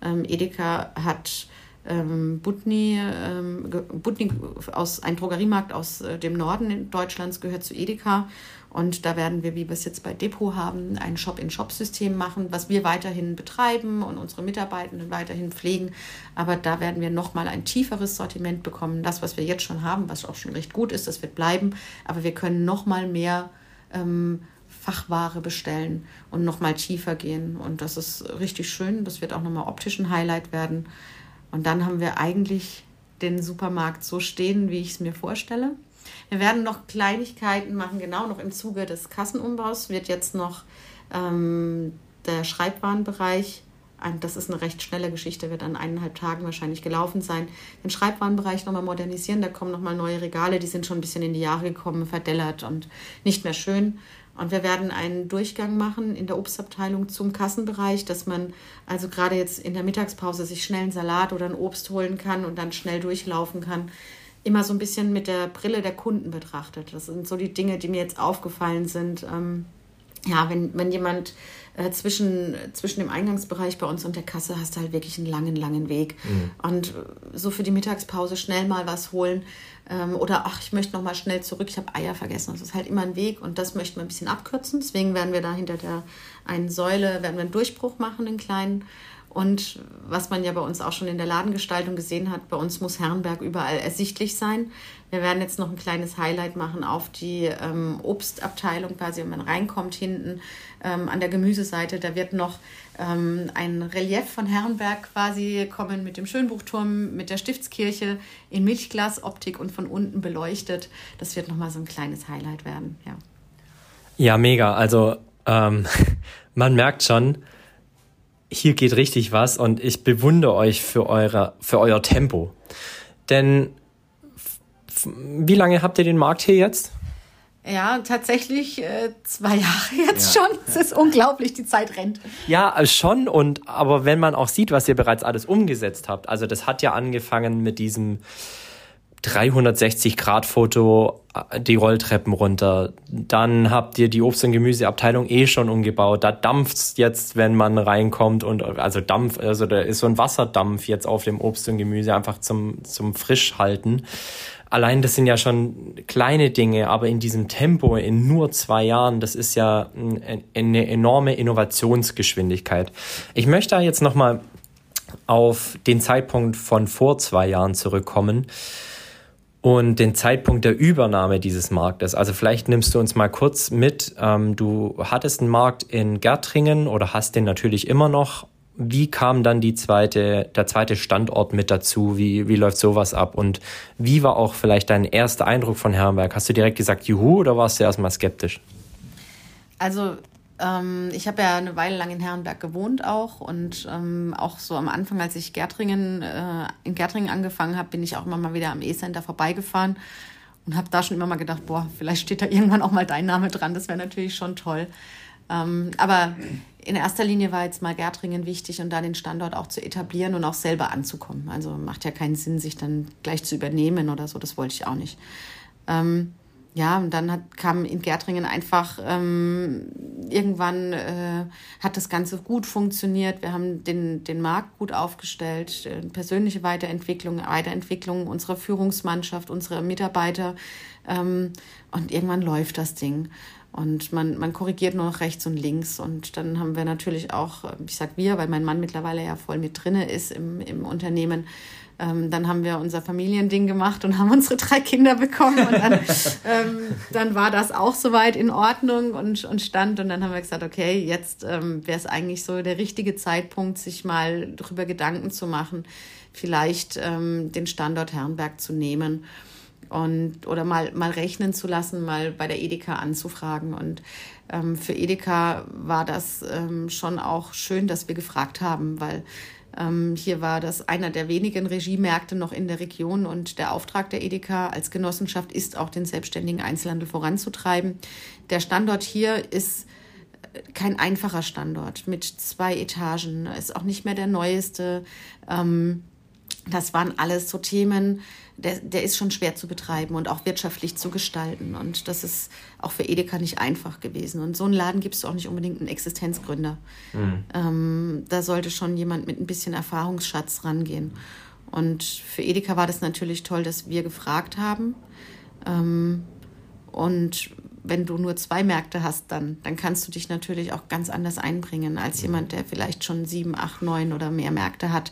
Ähm, Edeka hat ähm, Butni, ähm, Butni aus ein Drogeriemarkt aus äh, dem Norden Deutschlands gehört zu Edeka und da werden wir, wie wir es jetzt bei Depot haben, ein Shop-in-Shop-System machen, was wir weiterhin betreiben und unsere Mitarbeitenden weiterhin pflegen. Aber da werden wir nochmal ein tieferes Sortiment bekommen. Das, was wir jetzt schon haben, was auch schon recht gut ist, das wird bleiben. Aber wir können nochmal mehr ähm, Fachware bestellen und nochmal tiefer gehen. Und das ist richtig schön. Das wird auch nochmal optisch ein Highlight werden. Und dann haben wir eigentlich den Supermarkt so stehen, wie ich es mir vorstelle. Wir werden noch Kleinigkeiten machen, genau noch im Zuge des Kassenumbaus wird jetzt noch ähm, der Schreibwarenbereich, das ist eine recht schnelle Geschichte, wird an eineinhalb Tagen wahrscheinlich gelaufen sein, den Schreibwarenbereich nochmal modernisieren. Da kommen nochmal neue Regale, die sind schon ein bisschen in die Jahre gekommen, verdellert und nicht mehr schön. Und wir werden einen Durchgang machen in der Obstabteilung zum Kassenbereich, dass man also gerade jetzt in der Mittagspause sich schnell einen Salat oder ein Obst holen kann und dann schnell durchlaufen kann immer so ein bisschen mit der Brille der Kunden betrachtet. Das sind so die Dinge, die mir jetzt aufgefallen sind. Ähm, ja, wenn, wenn jemand äh, zwischen, zwischen dem Eingangsbereich bei uns und der Kasse hast du halt wirklich einen langen, langen Weg. Mhm. Und so für die Mittagspause schnell mal was holen ähm, oder ach, ich möchte noch mal schnell zurück, ich habe Eier vergessen. Das ist halt immer ein Weg und das möchten wir ein bisschen abkürzen. Deswegen werden wir da hinter der einen Säule, werden wir einen Durchbruch machen, einen kleinen und was man ja bei uns auch schon in der Ladengestaltung gesehen hat, bei uns muss Herrenberg überall ersichtlich sein. Wir werden jetzt noch ein kleines Highlight machen auf die ähm, Obstabteilung, quasi wenn man reinkommt hinten ähm, an der Gemüseseite. Da wird noch ähm, ein Relief von Herrenberg quasi kommen mit dem Schönbuchturm, mit der Stiftskirche in Milchglasoptik und von unten beleuchtet. Das wird nochmal so ein kleines Highlight werden, ja. Ja, mega. Also ähm, man merkt schon, hier geht richtig was und ich bewundere euch für, eure, für euer Tempo. Denn wie lange habt ihr den Markt hier jetzt? Ja, tatsächlich äh, zwei Jahre jetzt ja. schon. Es ist unglaublich, die Zeit rennt. Ja, äh, schon. Und aber wenn man auch sieht, was ihr bereits alles umgesetzt habt, also das hat ja angefangen mit diesem 360-Grad-Foto äh, die Rolltreppen runter. Dann habt ihr die Obst- und Gemüseabteilung eh schon umgebaut. Da dampft's jetzt, wenn man reinkommt und also Dampf, also da ist so ein Wasserdampf jetzt auf dem Obst und Gemüse einfach zum, zum Frischhalten. Allein das sind ja schon kleine Dinge, aber in diesem Tempo in nur zwei Jahren, das ist ja eine enorme Innovationsgeschwindigkeit. Ich möchte da jetzt nochmal auf den Zeitpunkt von vor zwei Jahren zurückkommen und den Zeitpunkt der Übernahme dieses Marktes. Also vielleicht nimmst du uns mal kurz mit. Ähm, du hattest einen Markt in Gärtringen oder hast den natürlich immer noch. Wie kam dann die zweite, der zweite Standort mit dazu? Wie, wie läuft sowas ab? Und wie war auch vielleicht dein erster Eindruck von Herrenberg? Hast du direkt gesagt, juhu, oder warst du erstmal skeptisch? Also ähm, ich habe ja eine Weile lang in Herrenberg gewohnt auch und ähm, auch so am Anfang, als ich Gärtringen, äh, in Gärtringen angefangen habe, bin ich auch immer mal wieder am E-Center vorbeigefahren und habe da schon immer mal gedacht, boah, vielleicht steht da irgendwann auch mal dein Name dran, das wäre natürlich schon toll. Ähm, aber in erster Linie war jetzt mal Gärtringen wichtig und da den Standort auch zu etablieren und auch selber anzukommen. Also macht ja keinen Sinn, sich dann gleich zu übernehmen oder so, das wollte ich auch nicht. Ähm, ja, und dann hat, kam in Gärtringen einfach ähm, irgendwann äh, hat das Ganze gut funktioniert. Wir haben den, den Markt gut aufgestellt, äh, persönliche Weiterentwicklung, Weiterentwicklung unserer Führungsmannschaft, unserer Mitarbeiter. Ähm, und irgendwann läuft das Ding. Und man, man korrigiert nur noch rechts und links. Und dann haben wir natürlich auch, ich sag wir, weil mein Mann mittlerweile ja voll mit drinne ist im, im Unternehmen, ähm, dann haben wir unser Familiending gemacht und haben unsere drei Kinder bekommen. Und dann, ähm, dann war das auch soweit in Ordnung und, und stand. Und dann haben wir gesagt, okay, jetzt ähm, wäre es eigentlich so der richtige Zeitpunkt, sich mal darüber Gedanken zu machen, vielleicht ähm, den Standort Herrenberg zu nehmen und oder mal mal rechnen zu lassen, mal bei der Edeka anzufragen und ähm, für Edeka war das ähm, schon auch schön, dass wir gefragt haben, weil ähm, hier war das einer der wenigen Regiemärkte noch in der Region und der Auftrag der Edeka als Genossenschaft ist auch den selbstständigen Einzelhandel voranzutreiben. Der Standort hier ist äh, kein einfacher Standort mit zwei Etagen, ist auch nicht mehr der neueste. Ähm, das waren alles so Themen, der, der ist schon schwer zu betreiben und auch wirtschaftlich zu gestalten. Und das ist auch für Edeka nicht einfach gewesen. Und so einen Laden gibst du auch nicht unbedingt einen Existenzgründer. Mhm. Ähm, da sollte schon jemand mit ein bisschen Erfahrungsschatz rangehen. Und für Edeka war das natürlich toll, dass wir gefragt haben. Ähm, und wenn du nur zwei Märkte hast, dann, dann kannst du dich natürlich auch ganz anders einbringen als jemand, der vielleicht schon sieben, acht, neun oder mehr Märkte hat.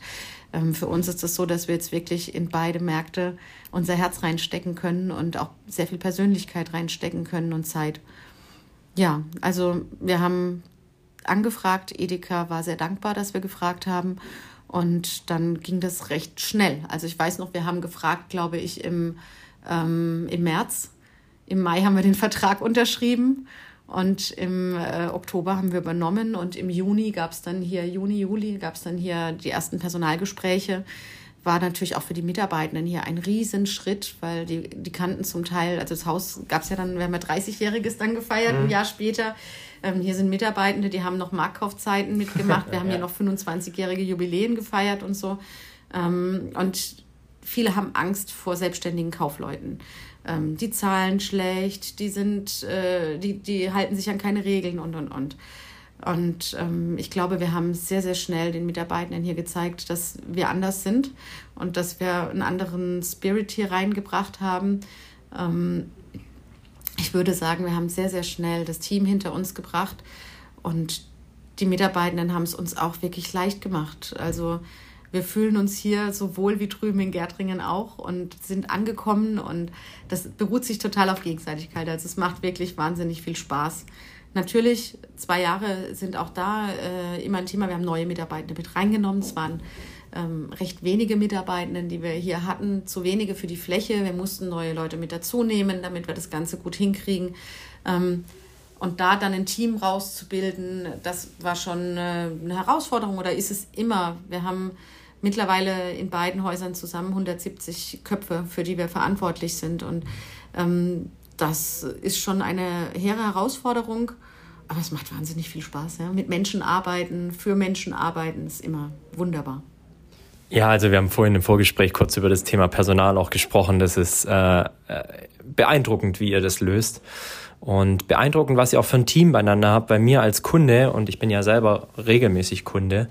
Ähm, für uns ist es so, dass wir jetzt wirklich in beide Märkte unser Herz reinstecken können und auch sehr viel Persönlichkeit reinstecken können und Zeit. Ja, also wir haben angefragt. Edeka war sehr dankbar, dass wir gefragt haben. Und dann ging das recht schnell. Also ich weiß noch, wir haben gefragt, glaube ich, im, ähm, im März. Im Mai haben wir den Vertrag unterschrieben und im äh, Oktober haben wir übernommen und im Juni gab es dann hier, Juni, Juli gab es dann hier die ersten Personalgespräche. War natürlich auch für die Mitarbeitenden hier ein Riesenschritt, weil die, die kannten zum Teil, also das Haus gab es ja dann, wir haben ja 30-Jähriges dann gefeiert, mhm. ein Jahr später. Ähm, hier sind Mitarbeitende, die haben noch Marktkaufzeiten mitgemacht. Wir haben ja. hier noch 25-jährige Jubiläen gefeiert und so. Ähm, und viele haben Angst vor selbstständigen Kaufleuten ähm, die zahlen schlecht, die sind, äh, die, die halten sich an keine Regeln und und und. Und ähm, ich glaube, wir haben sehr, sehr schnell den Mitarbeitenden hier gezeigt, dass wir anders sind und dass wir einen anderen Spirit hier reingebracht haben. Ähm, ich würde sagen, wir haben sehr, sehr schnell das Team hinter uns gebracht und die Mitarbeitenden haben es uns auch wirklich leicht gemacht. Also wir fühlen uns hier so wohl wie drüben in Gärtringen auch und sind angekommen und das beruht sich total auf Gegenseitigkeit. Also es macht wirklich wahnsinnig viel Spaß. Natürlich, zwei Jahre sind auch da äh, immer ein Thema. Wir haben neue Mitarbeitende mit reingenommen. Es waren ähm, recht wenige Mitarbeitenden, die wir hier hatten, zu wenige für die Fläche. Wir mussten neue Leute mit dazu nehmen, damit wir das Ganze gut hinkriegen. Ähm, und da dann ein Team rauszubilden, das war schon äh, eine Herausforderung oder ist es immer. Wir haben mittlerweile in beiden Häusern zusammen 170 Köpfe, für die wir verantwortlich sind. Und ähm, das ist schon eine hehre Herausforderung, aber es macht wahnsinnig viel Spaß. Ja? Mit Menschen arbeiten, für Menschen arbeiten, ist immer wunderbar. Ja, also wir haben vorhin im Vorgespräch kurz über das Thema Personal auch gesprochen. Das ist äh, äh beeindruckend, wie ihr das löst. Und beeindruckend, was ihr auch für ein Team beieinander habt. Bei mir als Kunde, und ich bin ja selber regelmäßig Kunde,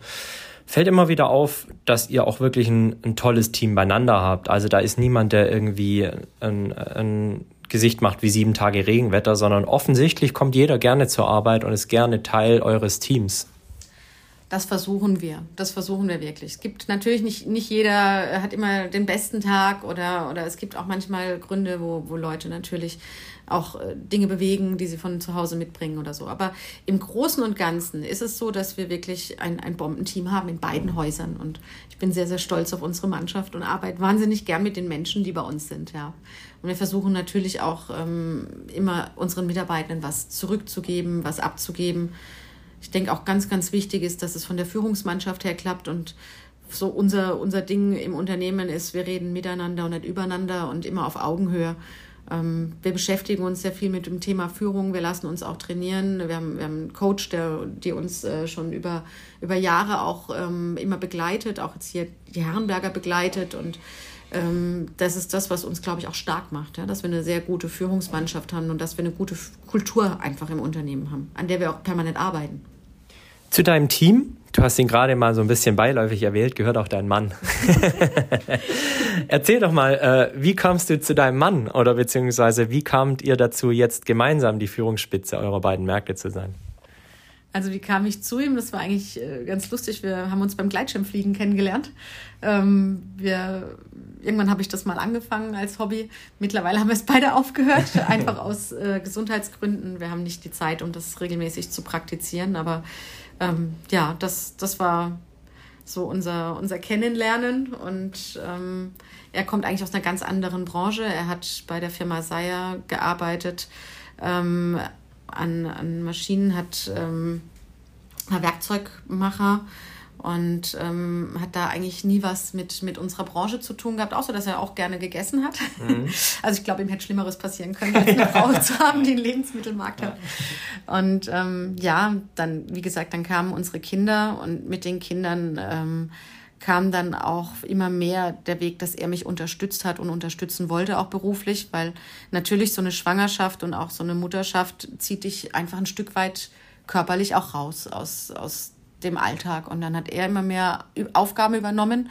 fällt immer wieder auf, dass ihr auch wirklich ein, ein tolles Team beieinander habt. Also da ist niemand, der irgendwie ein, ein Gesicht macht wie sieben Tage Regenwetter, sondern offensichtlich kommt jeder gerne zur Arbeit und ist gerne Teil eures Teams. Das versuchen wir. Das versuchen wir wirklich. Es gibt natürlich nicht, nicht jeder hat immer den besten Tag oder, oder es gibt auch manchmal Gründe, wo, wo Leute natürlich auch äh, Dinge bewegen, die sie von zu Hause mitbringen oder so. Aber im Großen und Ganzen ist es so, dass wir wirklich ein, ein Bombenteam haben in beiden Häusern. Und ich bin sehr, sehr stolz auf unsere Mannschaft und arbeite wahnsinnig gern mit den Menschen, die bei uns sind. Ja. Und wir versuchen natürlich auch ähm, immer unseren Mitarbeitenden was zurückzugeben, was abzugeben ich denke auch ganz, ganz wichtig ist, dass es von der Führungsmannschaft her klappt und so unser, unser Ding im Unternehmen ist, wir reden miteinander und nicht übereinander und immer auf Augenhöhe. Ähm, wir beschäftigen uns sehr viel mit dem Thema Führung. Wir lassen uns auch trainieren. Wir haben, wir haben einen Coach, der die uns äh, schon über, über Jahre auch ähm, immer begleitet, auch jetzt hier die Herrenberger begleitet. Und ähm, das ist das, was uns, glaube ich, auch stark macht, ja? dass wir eine sehr gute Führungsmannschaft haben und dass wir eine gute Kultur einfach im Unternehmen haben, an der wir auch permanent arbeiten. Zu deinem Team, du hast ihn gerade mal so ein bisschen beiläufig erwähnt, gehört auch dein Mann. Erzähl doch mal, äh, wie kamst du zu deinem Mann oder beziehungsweise wie kamt ihr dazu, jetzt gemeinsam die Führungsspitze eurer beiden Märkte zu sein? Also wie kam ich zu ihm? Das war eigentlich äh, ganz lustig. Wir haben uns beim Gleitschirmfliegen kennengelernt. Ähm, wir, irgendwann habe ich das mal angefangen als Hobby. Mittlerweile haben wir es beide aufgehört, einfach aus äh, Gesundheitsgründen. Wir haben nicht die Zeit, um das regelmäßig zu praktizieren. Aber ähm, ja, das, das war so unser, unser Kennenlernen. Und ähm, er kommt eigentlich aus einer ganz anderen Branche. Er hat bei der Firma Seyer gearbeitet. Ähm, an, an Maschinen, hat ähm, Werkzeugmacher und ähm, hat da eigentlich nie was mit, mit unserer Branche zu tun gehabt, außer dass er auch gerne gegessen hat. Mhm. Also ich glaube, ihm hätte Schlimmeres passieren können, als eine Frau zu haben, die einen Lebensmittelmarkt hat. Und ähm, ja, dann, wie gesagt, dann kamen unsere Kinder und mit den Kindern ähm, kam dann auch immer mehr der Weg, dass er mich unterstützt hat und unterstützen wollte, auch beruflich, weil natürlich so eine Schwangerschaft und auch so eine Mutterschaft zieht dich einfach ein Stück weit körperlich auch raus aus, aus dem Alltag. Und dann hat er immer mehr Aufgaben übernommen,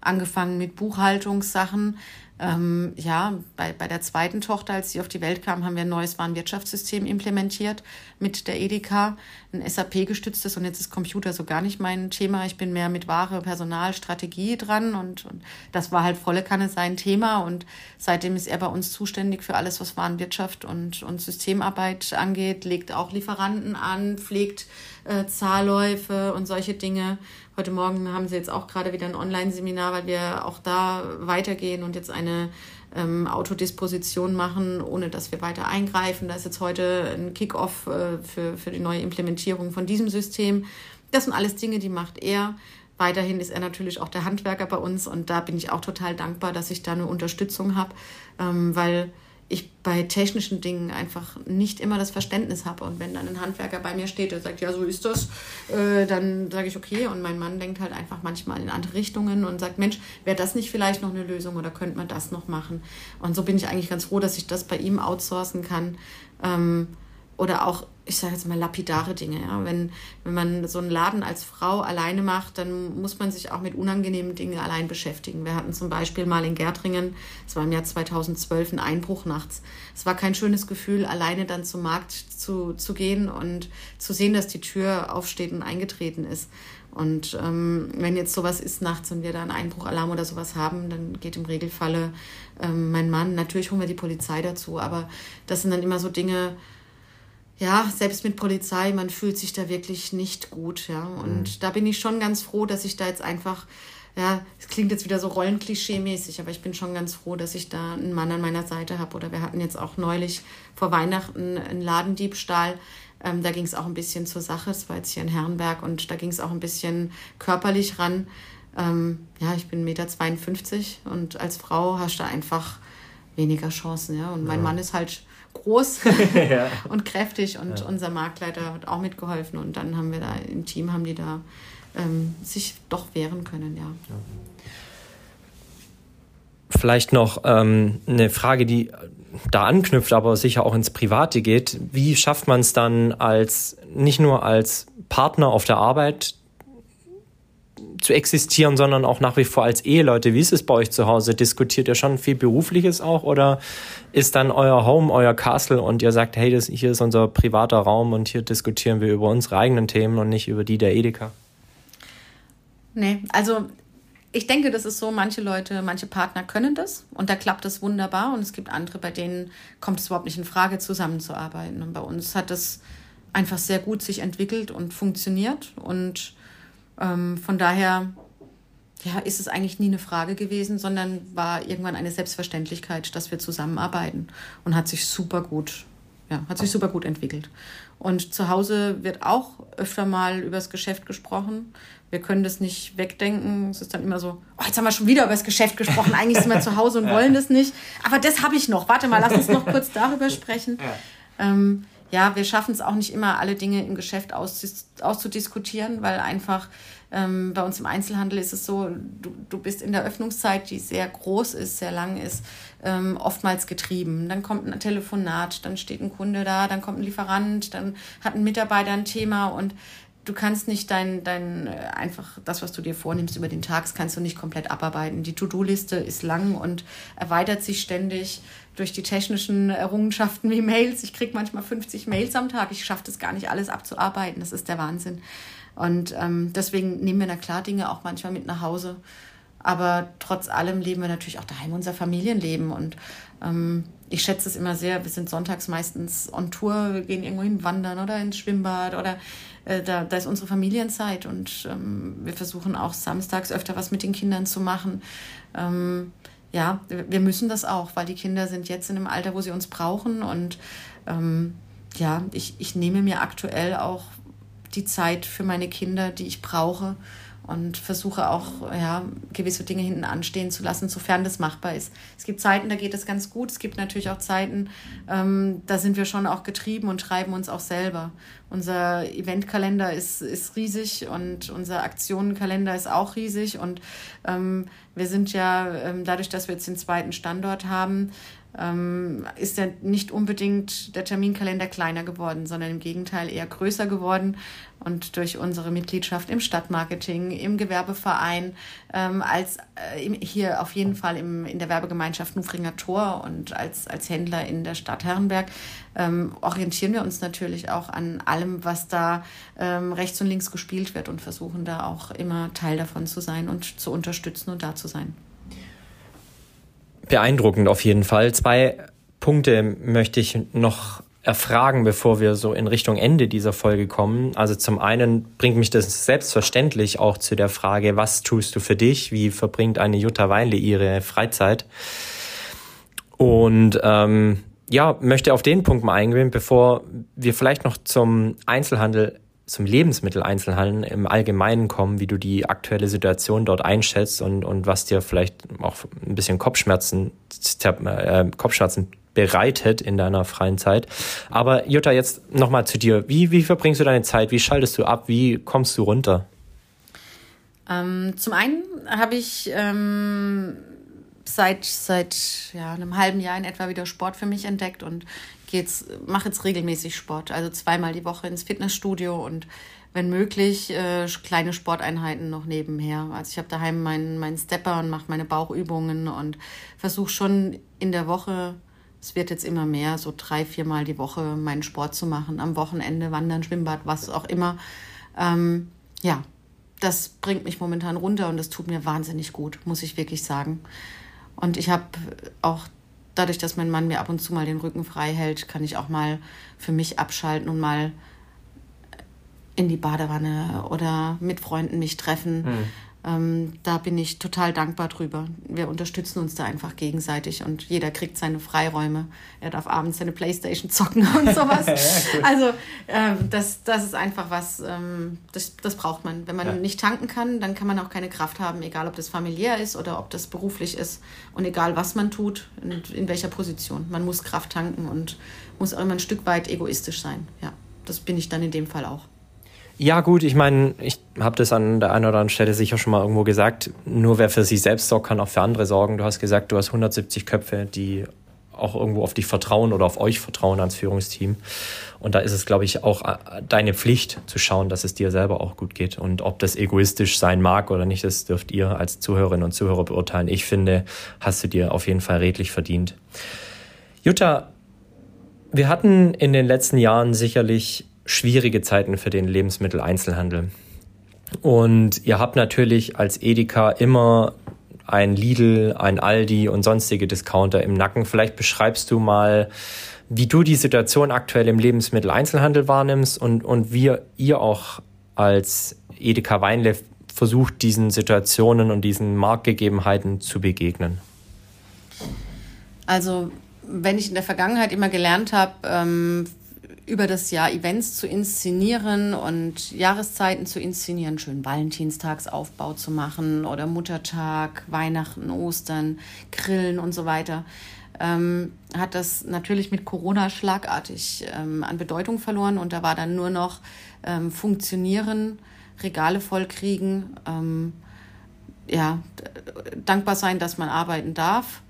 angefangen mit Buchhaltungssachen, ähm, ja, bei, bei der zweiten Tochter, als sie auf die Welt kam, haben wir ein neues Warenwirtschaftssystem implementiert mit der Edeka, ein SAP-gestütztes und jetzt ist Computer so gar nicht mein Thema. Ich bin mehr mit Ware, Personal, Strategie dran und, und das war halt volle Kanne sein Thema und seitdem ist er bei uns zuständig für alles, was Warenwirtschaft und, und Systemarbeit angeht, legt auch Lieferanten an, pflegt äh, Zahlläufe und solche Dinge Heute Morgen haben sie jetzt auch gerade wieder ein Online-Seminar, weil wir auch da weitergehen und jetzt eine ähm, Autodisposition machen, ohne dass wir weiter eingreifen. Da ist jetzt heute ein Kick-off äh, für, für die neue Implementierung von diesem System. Das sind alles Dinge, die macht er. Weiterhin ist er natürlich auch der Handwerker bei uns und da bin ich auch total dankbar, dass ich da eine Unterstützung habe, ähm, weil ich bei technischen Dingen einfach nicht immer das Verständnis habe. Und wenn dann ein Handwerker bei mir steht, der sagt, ja, so ist das, äh, dann sage ich, okay. Und mein Mann denkt halt einfach manchmal in andere Richtungen und sagt, Mensch, wäre das nicht vielleicht noch eine Lösung oder könnte man das noch machen? Und so bin ich eigentlich ganz froh, dass ich das bei ihm outsourcen kann. Ähm, oder auch ich sage jetzt mal lapidare Dinge. Ja? Wenn, wenn man so einen Laden als Frau alleine macht, dann muss man sich auch mit unangenehmen Dingen allein beschäftigen. Wir hatten zum Beispiel mal in Gärtringen, es war im Jahr 2012, ein Einbruch nachts. Es war kein schönes Gefühl, alleine dann zum Markt zu, zu gehen und zu sehen, dass die Tür aufsteht und eingetreten ist. Und ähm, wenn jetzt sowas ist nachts und wir da einen Einbruchalarm oder sowas haben, dann geht im Regelfalle ähm, mein Mann. Natürlich holen wir die Polizei dazu, aber das sind dann immer so Dinge, ja, selbst mit Polizei, man fühlt sich da wirklich nicht gut, ja. Und mhm. da bin ich schon ganz froh, dass ich da jetzt einfach, ja, es klingt jetzt wieder so Rollenklischee-mäßig, aber ich bin schon ganz froh, dass ich da einen Mann an meiner Seite habe. Oder wir hatten jetzt auch neulich vor Weihnachten einen Ladendiebstahl. Ähm, da ging es auch ein bisschen zur Sache. Es war jetzt hier in Herrenberg und da ging es auch ein bisschen körperlich ran. Ähm, ja, ich bin 1,52 Meter und als Frau hast du einfach weniger Chancen, ja. Und mein ja. Mann ist halt groß ja. und kräftig und ja. unser Marktleiter hat auch mitgeholfen und dann haben wir da im Team haben die da ähm, sich doch wehren können, ja. ja. Vielleicht noch ähm, eine Frage, die da anknüpft, aber sicher auch ins Private geht. Wie schafft man es dann als nicht nur als Partner auf der Arbeit zu existieren, sondern auch nach wie vor als Eheleute. Wie ist es bei euch zu Hause? Diskutiert ihr schon viel Berufliches auch oder ist dann euer Home, euer Castle und ihr sagt, hey, das, hier ist unser privater Raum und hier diskutieren wir über unsere eigenen Themen und nicht über die der Edeka? Nee, also ich denke, das ist so, manche Leute, manche Partner können das und da klappt das wunderbar und es gibt andere, bei denen kommt es überhaupt nicht in Frage, zusammenzuarbeiten. Und bei uns hat es einfach sehr gut sich entwickelt und funktioniert und ähm, von daher ja, ist es eigentlich nie eine Frage gewesen, sondern war irgendwann eine Selbstverständlichkeit, dass wir zusammenarbeiten und hat sich super gut, ja, hat sich super gut entwickelt. Und zu Hause wird auch öfter mal über das Geschäft gesprochen. Wir können das nicht wegdenken. Es ist dann immer so, oh, jetzt haben wir schon wieder über das Geschäft gesprochen. Eigentlich sind wir zu Hause und wollen das nicht. Aber das habe ich noch. Warte mal, lass uns noch kurz darüber sprechen. Ähm, ja, wir schaffen es auch nicht immer, alle Dinge im Geschäft auszudiskutieren, weil einfach ähm, bei uns im Einzelhandel ist es so, du, du bist in der Öffnungszeit, die sehr groß ist, sehr lang ist, ähm, oftmals getrieben. Dann kommt ein Telefonat, dann steht ein Kunde da, dann kommt ein Lieferant, dann hat ein Mitarbeiter ein Thema und du kannst nicht dein, dein, äh, einfach das, was du dir vornimmst über den Tag, kannst du nicht komplett abarbeiten. Die To-Do-Liste ist lang und erweitert sich ständig durch die technischen Errungenschaften wie Mails. Ich kriege manchmal 50 Mails am Tag. Ich schaffe das gar nicht alles abzuarbeiten. Das ist der Wahnsinn. Und ähm, deswegen nehmen wir na klar Dinge auch manchmal mit nach Hause. Aber trotz allem leben wir natürlich auch daheim unser Familienleben. Und ähm, ich schätze es immer sehr. Wir sind sonntags meistens on Tour, wir gehen irgendwo hin wandern oder ins Schwimmbad oder äh, da, da ist unsere Familienzeit. Und ähm, wir versuchen auch samstags öfter was mit den Kindern zu machen. Ähm, ja, wir müssen das auch, weil die Kinder sind jetzt in einem Alter, wo sie uns brauchen. Und ähm, ja, ich, ich nehme mir aktuell auch die Zeit für meine Kinder, die ich brauche und versuche auch ja, gewisse Dinge hinten anstehen zu lassen, sofern das machbar ist. Es gibt Zeiten, da geht es ganz gut. Es gibt natürlich auch Zeiten, ähm, da sind wir schon auch getrieben und schreiben uns auch selber. Unser Eventkalender ist, ist riesig und unser Aktionenkalender ist auch riesig. Und ähm, wir sind ja, ähm, dadurch, dass wir jetzt den zweiten Standort haben, ähm, ist ja nicht unbedingt der Terminkalender kleiner geworden, sondern im Gegenteil eher größer geworden. Und durch unsere Mitgliedschaft im Stadtmarketing, im Gewerbeverein, ähm, als äh, hier auf jeden Fall im, in der Werbegemeinschaft Nufringer Tor und als, als Händler in der Stadt Herrenberg, ähm, orientieren wir uns natürlich auch an allem, was da ähm, rechts und links gespielt wird und versuchen da auch immer Teil davon zu sein und zu unterstützen und da zu sein beeindruckend auf jeden Fall. Zwei Punkte möchte ich noch erfragen, bevor wir so in Richtung Ende dieser Folge kommen. Also zum einen bringt mich das selbstverständlich auch zu der Frage, was tust du für dich? Wie verbringt eine Jutta Weinle ihre Freizeit? Und ähm, ja, möchte auf den Punkt mal eingehen, bevor wir vielleicht noch zum Einzelhandel zum Lebensmitteleinzelhandel im Allgemeinen kommen, wie du die aktuelle Situation dort einschätzt und, und was dir vielleicht auch ein bisschen Kopfschmerzen, äh, Kopfschmerzen bereitet in deiner freien Zeit. Aber Jutta, jetzt nochmal zu dir. Wie, wie verbringst du deine Zeit? Wie schaltest du ab? Wie kommst du runter? Ähm, zum einen habe ich ähm, seit, seit ja, einem halben Jahr in etwa wieder Sport für mich entdeckt und mache jetzt regelmäßig Sport. Also zweimal die Woche ins Fitnessstudio und wenn möglich äh, kleine Sporteinheiten noch nebenher. Also ich habe daheim meinen, meinen Stepper und mache meine Bauchübungen und versuche schon in der Woche, es wird jetzt immer mehr, so drei, viermal die Woche meinen Sport zu machen. Am Wochenende wandern, Schwimmbad, was auch immer. Ähm, ja, das bringt mich momentan runter und das tut mir wahnsinnig gut, muss ich wirklich sagen. Und ich habe auch dadurch, dass mein Mann mir ab und zu mal den Rücken frei hält, kann ich auch mal für mich abschalten und mal in die Badewanne oder mit Freunden mich treffen. Mhm. Ähm, da bin ich total dankbar drüber. Wir unterstützen uns da einfach gegenseitig und jeder kriegt seine Freiräume. Er darf abends seine Playstation zocken und sowas. ja, also ähm, das, das ist einfach was, ähm, das, das braucht man. Wenn man ja. nicht tanken kann, dann kann man auch keine Kraft haben, egal ob das familiär ist oder ob das beruflich ist und egal was man tut, in, in welcher Position. Man muss Kraft tanken und muss auch immer ein Stück weit egoistisch sein. Ja, das bin ich dann in dem Fall auch. Ja, gut, ich meine, ich habe das an der einen oder anderen Stelle sicher schon mal irgendwo gesagt. Nur wer für sich selbst sorgt, kann auch für andere sorgen. Du hast gesagt, du hast 170 Köpfe, die auch irgendwo auf dich vertrauen oder auf euch vertrauen als Führungsteam. Und da ist es, glaube ich, auch äh, deine Pflicht zu schauen, dass es dir selber auch gut geht. Und ob das egoistisch sein mag oder nicht, das dürft ihr als Zuhörerinnen und Zuhörer beurteilen. Ich finde, hast du dir auf jeden Fall redlich verdient. Jutta, wir hatten in den letzten Jahren sicherlich schwierige Zeiten für den Lebensmitteleinzelhandel. Und ihr habt natürlich als Edeka immer ein Lidl, ein Aldi und sonstige Discounter im Nacken. Vielleicht beschreibst du mal, wie du die Situation aktuell im Lebensmitteleinzelhandel wahrnimmst und, und wie ihr auch als Edeka Weinle versucht, diesen Situationen und diesen Marktgegebenheiten zu begegnen. Also, wenn ich in der Vergangenheit immer gelernt habe, ähm, über das Jahr Events zu inszenieren und Jahreszeiten zu inszenieren, schön Valentinstagsaufbau zu machen oder Muttertag, Weihnachten, Ostern, Grillen und so weiter, ähm, hat das natürlich mit Corona schlagartig ähm, an Bedeutung verloren und da war dann nur noch ähm, funktionieren, Regale vollkriegen, ähm, ja, dankbar sein, dass man arbeiten darf.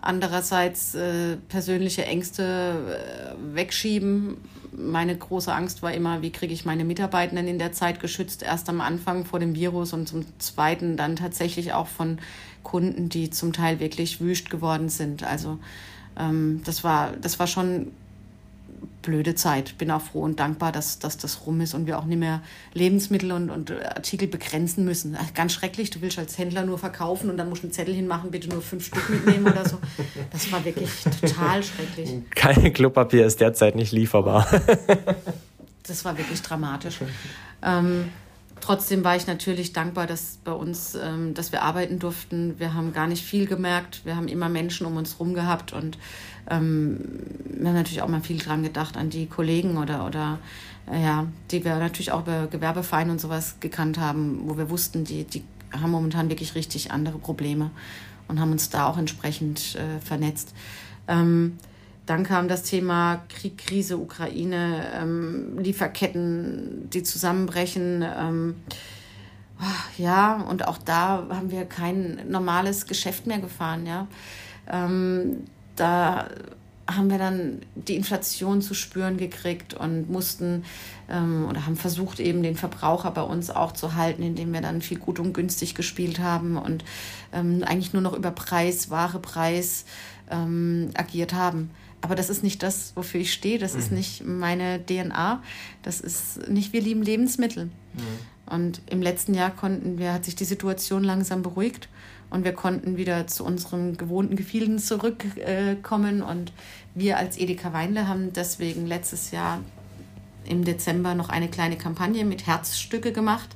Andererseits äh, persönliche Ängste äh, wegschieben, meine große Angst war immer, wie kriege ich meine Mitarbeitenden in der Zeit geschützt? Erst am Anfang vor dem Virus und zum Zweiten dann tatsächlich auch von Kunden, die zum Teil wirklich wüst geworden sind. Also ähm, das, war, das war schon blöde Zeit. Bin auch froh und dankbar, dass, dass das rum ist und wir auch nicht mehr Lebensmittel und, und Artikel begrenzen müssen. Ganz schrecklich, du willst als Händler nur verkaufen und dann musst du einen Zettel hinmachen, bitte nur fünf Stück mitnehmen oder so. Das war wirklich total schrecklich. Kein Klopapier ist derzeit nicht lieferbar. Das war wirklich dramatisch. Ähm, trotzdem war ich natürlich dankbar, dass bei uns, ähm, dass wir arbeiten durften. Wir haben gar nicht viel gemerkt. Wir haben immer Menschen um uns herum gehabt und ähm, wir haben natürlich auch mal viel dran gedacht an die Kollegen oder, oder äh, ja, die wir natürlich auch über Gewerbevereine und sowas gekannt haben, wo wir wussten, die, die haben momentan wirklich richtig andere Probleme und haben uns da auch entsprechend äh, vernetzt. Ähm, dann kam das Thema Krieg, Krise, Ukraine, ähm, Lieferketten, die zusammenbrechen. Ähm, ja, und auch da haben wir kein normales Geschäft mehr gefahren. Ja. Ähm, da haben wir dann die Inflation zu spüren gekriegt und mussten ähm, oder haben versucht, eben den Verbraucher bei uns auch zu halten, indem wir dann viel gut und günstig gespielt haben und ähm, eigentlich nur noch über Preis, Ware, Preis ähm, agiert haben. Aber das ist nicht das, wofür ich stehe. Das mhm. ist nicht meine DNA. Das ist nicht, wir lieben Lebensmittel. Mhm. Und im letzten Jahr konnten wir, hat sich die Situation langsam beruhigt und wir konnten wieder zu unseren gewohnten Gefilden zurückkommen. Und wir als Edeka Weinle haben deswegen letztes Jahr im Dezember noch eine kleine Kampagne mit Herzstücke gemacht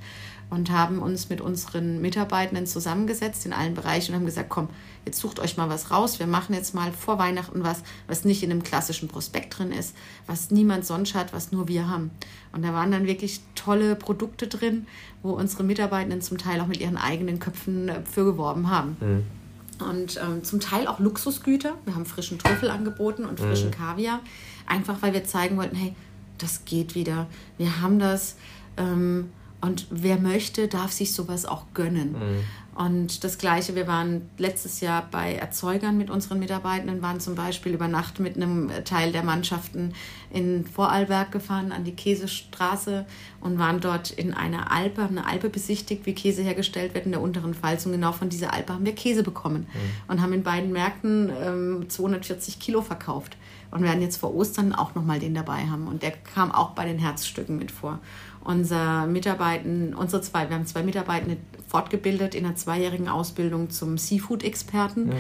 und haben uns mit unseren Mitarbeitenden zusammengesetzt in allen Bereichen und haben gesagt, komm, jetzt sucht euch mal was raus. Wir machen jetzt mal vor Weihnachten was, was nicht in einem klassischen Prospekt drin ist, was niemand sonst hat, was nur wir haben. Und da waren dann wirklich tolle Produkte drin, wo unsere Mitarbeitenden zum Teil auch mit ihren eigenen Köpfen äh, für geworben haben. Mhm. Und ähm, zum Teil auch Luxusgüter. Wir haben frischen Trüffel angeboten und frischen mhm. Kaviar. Einfach weil wir zeigen wollten, hey, das geht wieder. Wir haben das. Ähm, und wer möchte, darf sich sowas auch gönnen. Mhm. Und das Gleiche, wir waren letztes Jahr bei Erzeugern mit unseren Mitarbeitenden, waren zum Beispiel über Nacht mit einem Teil der Mannschaften in Vorarlberg gefahren, an die Käsestraße und waren dort in einer Alpe, haben eine Alpe besichtigt, wie Käse hergestellt wird in der unteren Pfalz. Und genau von dieser Alpe haben wir Käse bekommen mhm. und haben in beiden Märkten ähm, 240 Kilo verkauft. Und werden jetzt vor Ostern auch nochmal den dabei haben. Und der kam auch bei den Herzstücken mit vor unser Mitarbeiten, unsere zwei, wir haben zwei Mitarbeitende fortgebildet in einer zweijährigen Ausbildung zum Seafood-Experten, mhm.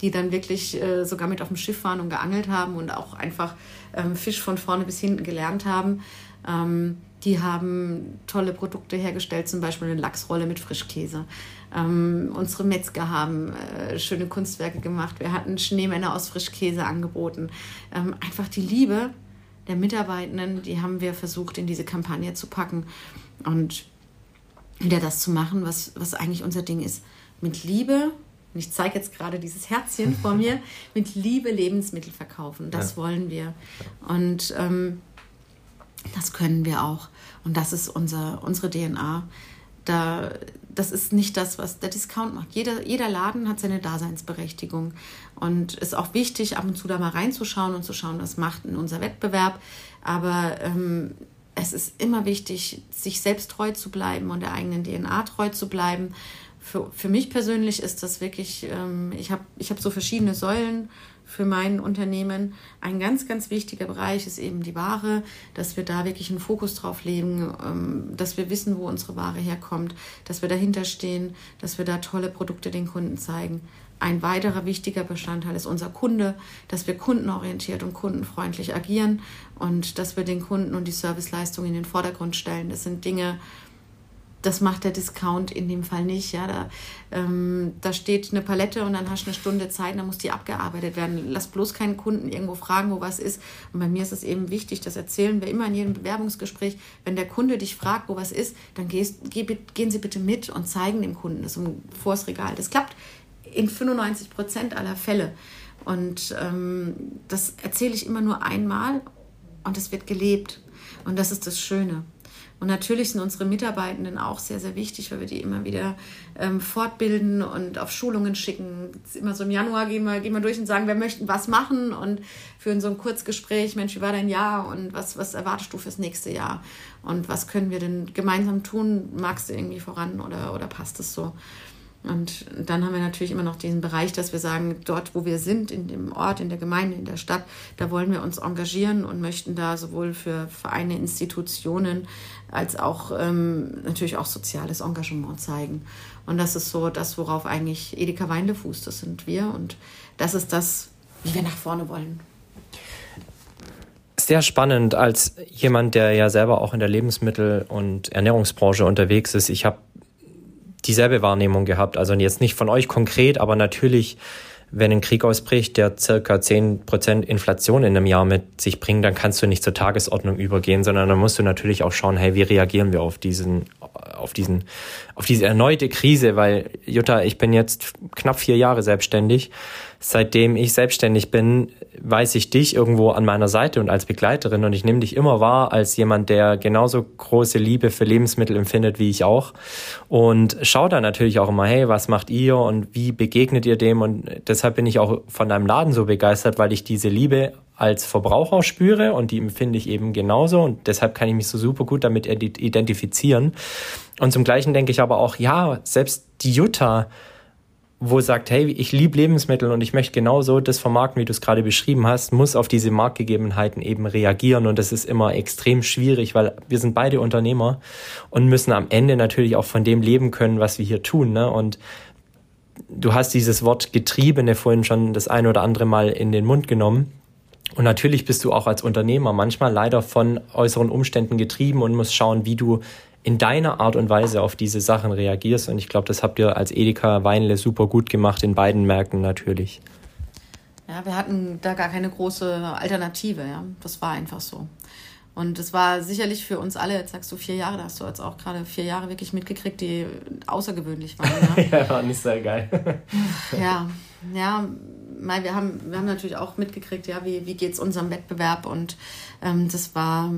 die dann wirklich äh, sogar mit auf dem Schiff waren und geangelt haben und auch einfach ähm, Fisch von vorne bis hinten gelernt haben. Ähm, die haben tolle Produkte hergestellt, zum Beispiel eine Lachsrolle mit Frischkäse. Ähm, unsere Metzger haben äh, schöne Kunstwerke gemacht. Wir hatten Schneemänner aus Frischkäse angeboten. Ähm, einfach die Liebe der Mitarbeitenden, die haben wir versucht, in diese Kampagne zu packen und wieder das zu machen, was, was eigentlich unser Ding ist. Mit Liebe, und ich zeige jetzt gerade dieses Herzchen vor mir, mit Liebe Lebensmittel verkaufen. Das ja. wollen wir. Und ähm, Das können wir auch. Und das ist unser, unsere DNA. Da, das ist nicht das, was der Discount macht. Jeder, jeder Laden hat seine Daseinsberechtigung. Und es ist auch wichtig, ab und zu da mal reinzuschauen und zu schauen, was macht in unser Wettbewerb. Aber ähm, es ist immer wichtig, sich selbst treu zu bleiben und der eigenen DNA treu zu bleiben. Für, für mich persönlich ist das wirklich, ähm, ich habe ich hab so verschiedene Säulen für mein Unternehmen. Ein ganz, ganz wichtiger Bereich ist eben die Ware, dass wir da wirklich einen Fokus drauf legen, ähm, dass wir wissen, wo unsere Ware herkommt, dass wir dahinter stehen, dass wir da tolle Produkte den Kunden zeigen. Ein weiterer wichtiger Bestandteil ist unser Kunde, dass wir kundenorientiert und kundenfreundlich agieren und dass wir den Kunden und die Serviceleistung in den Vordergrund stellen. Das sind Dinge, das macht der Discount in dem Fall nicht. Ja, da, ähm, da steht eine Palette und dann hast du eine Stunde Zeit, dann muss die abgearbeitet werden. Lass bloß keinen Kunden irgendwo fragen, wo was ist. Und bei mir ist es eben wichtig, das erzählen wir immer in jedem Bewerbungsgespräch. Wenn der Kunde dich fragt, wo was ist, dann gehst, geh, gehen Sie bitte mit und zeigen dem Kunden das vor das Regal. Das klappt in 95 Prozent aller Fälle. Und ähm, das erzähle ich immer nur einmal und es wird gelebt. Und das ist das Schöne. Und natürlich sind unsere Mitarbeitenden auch sehr, sehr wichtig, weil wir die immer wieder ähm, fortbilden und auf Schulungen schicken. Immer so im Januar gehen wir, gehen wir durch und sagen, wir möchten was machen und führen so ein Kurzgespräch, Mensch, wie war dein Jahr und was, was erwartest du fürs nächste Jahr? Und was können wir denn gemeinsam tun? Magst du irgendwie voran oder, oder passt es so? Und dann haben wir natürlich immer noch diesen Bereich, dass wir sagen, dort, wo wir sind, in dem Ort, in der Gemeinde, in der Stadt, da wollen wir uns engagieren und möchten da sowohl für Vereine, Institutionen als auch ähm, natürlich auch soziales Engagement zeigen. Und das ist so das, worauf eigentlich Edeka Weinle fußt. Das sind wir und das ist das, wie wir nach vorne wollen. Sehr spannend als jemand, der ja selber auch in der Lebensmittel- und Ernährungsbranche unterwegs ist. Ich habe dieselbe Wahrnehmung gehabt. Also jetzt nicht von euch konkret, aber natürlich, wenn ein Krieg ausbricht, der circa 10% Inflation in einem Jahr mit sich bringt, dann kannst du nicht zur Tagesordnung übergehen, sondern dann musst du natürlich auch schauen, hey, wie reagieren wir auf diesen, auf diesen, auf diese erneute Krise, weil Jutta, ich bin jetzt knapp vier Jahre selbstständig. Seitdem ich selbstständig bin, weiß ich dich irgendwo an meiner Seite und als Begleiterin und ich nehme dich immer wahr als jemand, der genauso große Liebe für Lebensmittel empfindet wie ich auch. Und schau da natürlich auch immer, hey, was macht ihr und wie begegnet ihr dem? Und deshalb bin ich auch von deinem Laden so begeistert, weil ich diese Liebe als Verbraucher spüre und die empfinde ich eben genauso. Und deshalb kann ich mich so super gut damit identifizieren. Und zum Gleichen denke ich aber auch, ja, selbst die Jutta, wo sagt, hey, ich liebe Lebensmittel und ich möchte genauso das vermarkten, wie du es gerade beschrieben hast, muss auf diese Marktgegebenheiten eben reagieren und das ist immer extrem schwierig, weil wir sind beide Unternehmer und müssen am Ende natürlich auch von dem leben können, was wir hier tun. Ne? Und du hast dieses Wort Getriebene vorhin schon das eine oder andere Mal in den Mund genommen. Und natürlich bist du auch als Unternehmer manchmal leider von äußeren Umständen getrieben und musst schauen, wie du in deiner Art und Weise auf diese Sachen reagierst. Und ich glaube, das habt ihr als Edeka Weinle super gut gemacht, in beiden Märkten natürlich. Ja, wir hatten da gar keine große Alternative, ja. Das war einfach so. Und es war sicherlich für uns alle, jetzt sagst du vier Jahre, da hast du jetzt auch gerade vier Jahre wirklich mitgekriegt, die außergewöhnlich waren. Ja, ja war nicht sehr geil. ja, ja, wir haben, wir haben natürlich auch mitgekriegt, ja, wie, wie geht es unserem Wettbewerb und ähm, das war,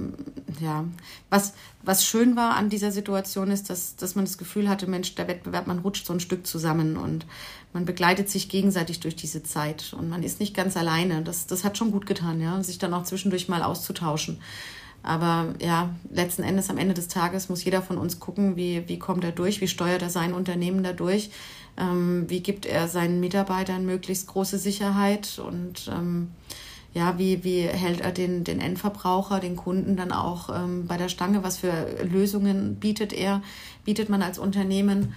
ja, was, was schön war an dieser Situation ist, dass, dass man das Gefühl hatte, Mensch, der Wettbewerb, man rutscht so ein Stück zusammen und man begleitet sich gegenseitig durch diese Zeit und man ist nicht ganz alleine. Das, das hat schon gut getan, ja, sich dann auch zwischendurch mal auszutauschen. Aber ja, letzten Endes am Ende des Tages muss jeder von uns gucken, wie, wie kommt er durch, wie steuert er sein Unternehmen dadurch, ähm, wie gibt er seinen Mitarbeitern möglichst große Sicherheit und ähm, ja, wie, wie hält er den, den Endverbraucher, den Kunden dann auch ähm, bei der Stange? Was für Lösungen bietet er, bietet man als Unternehmen?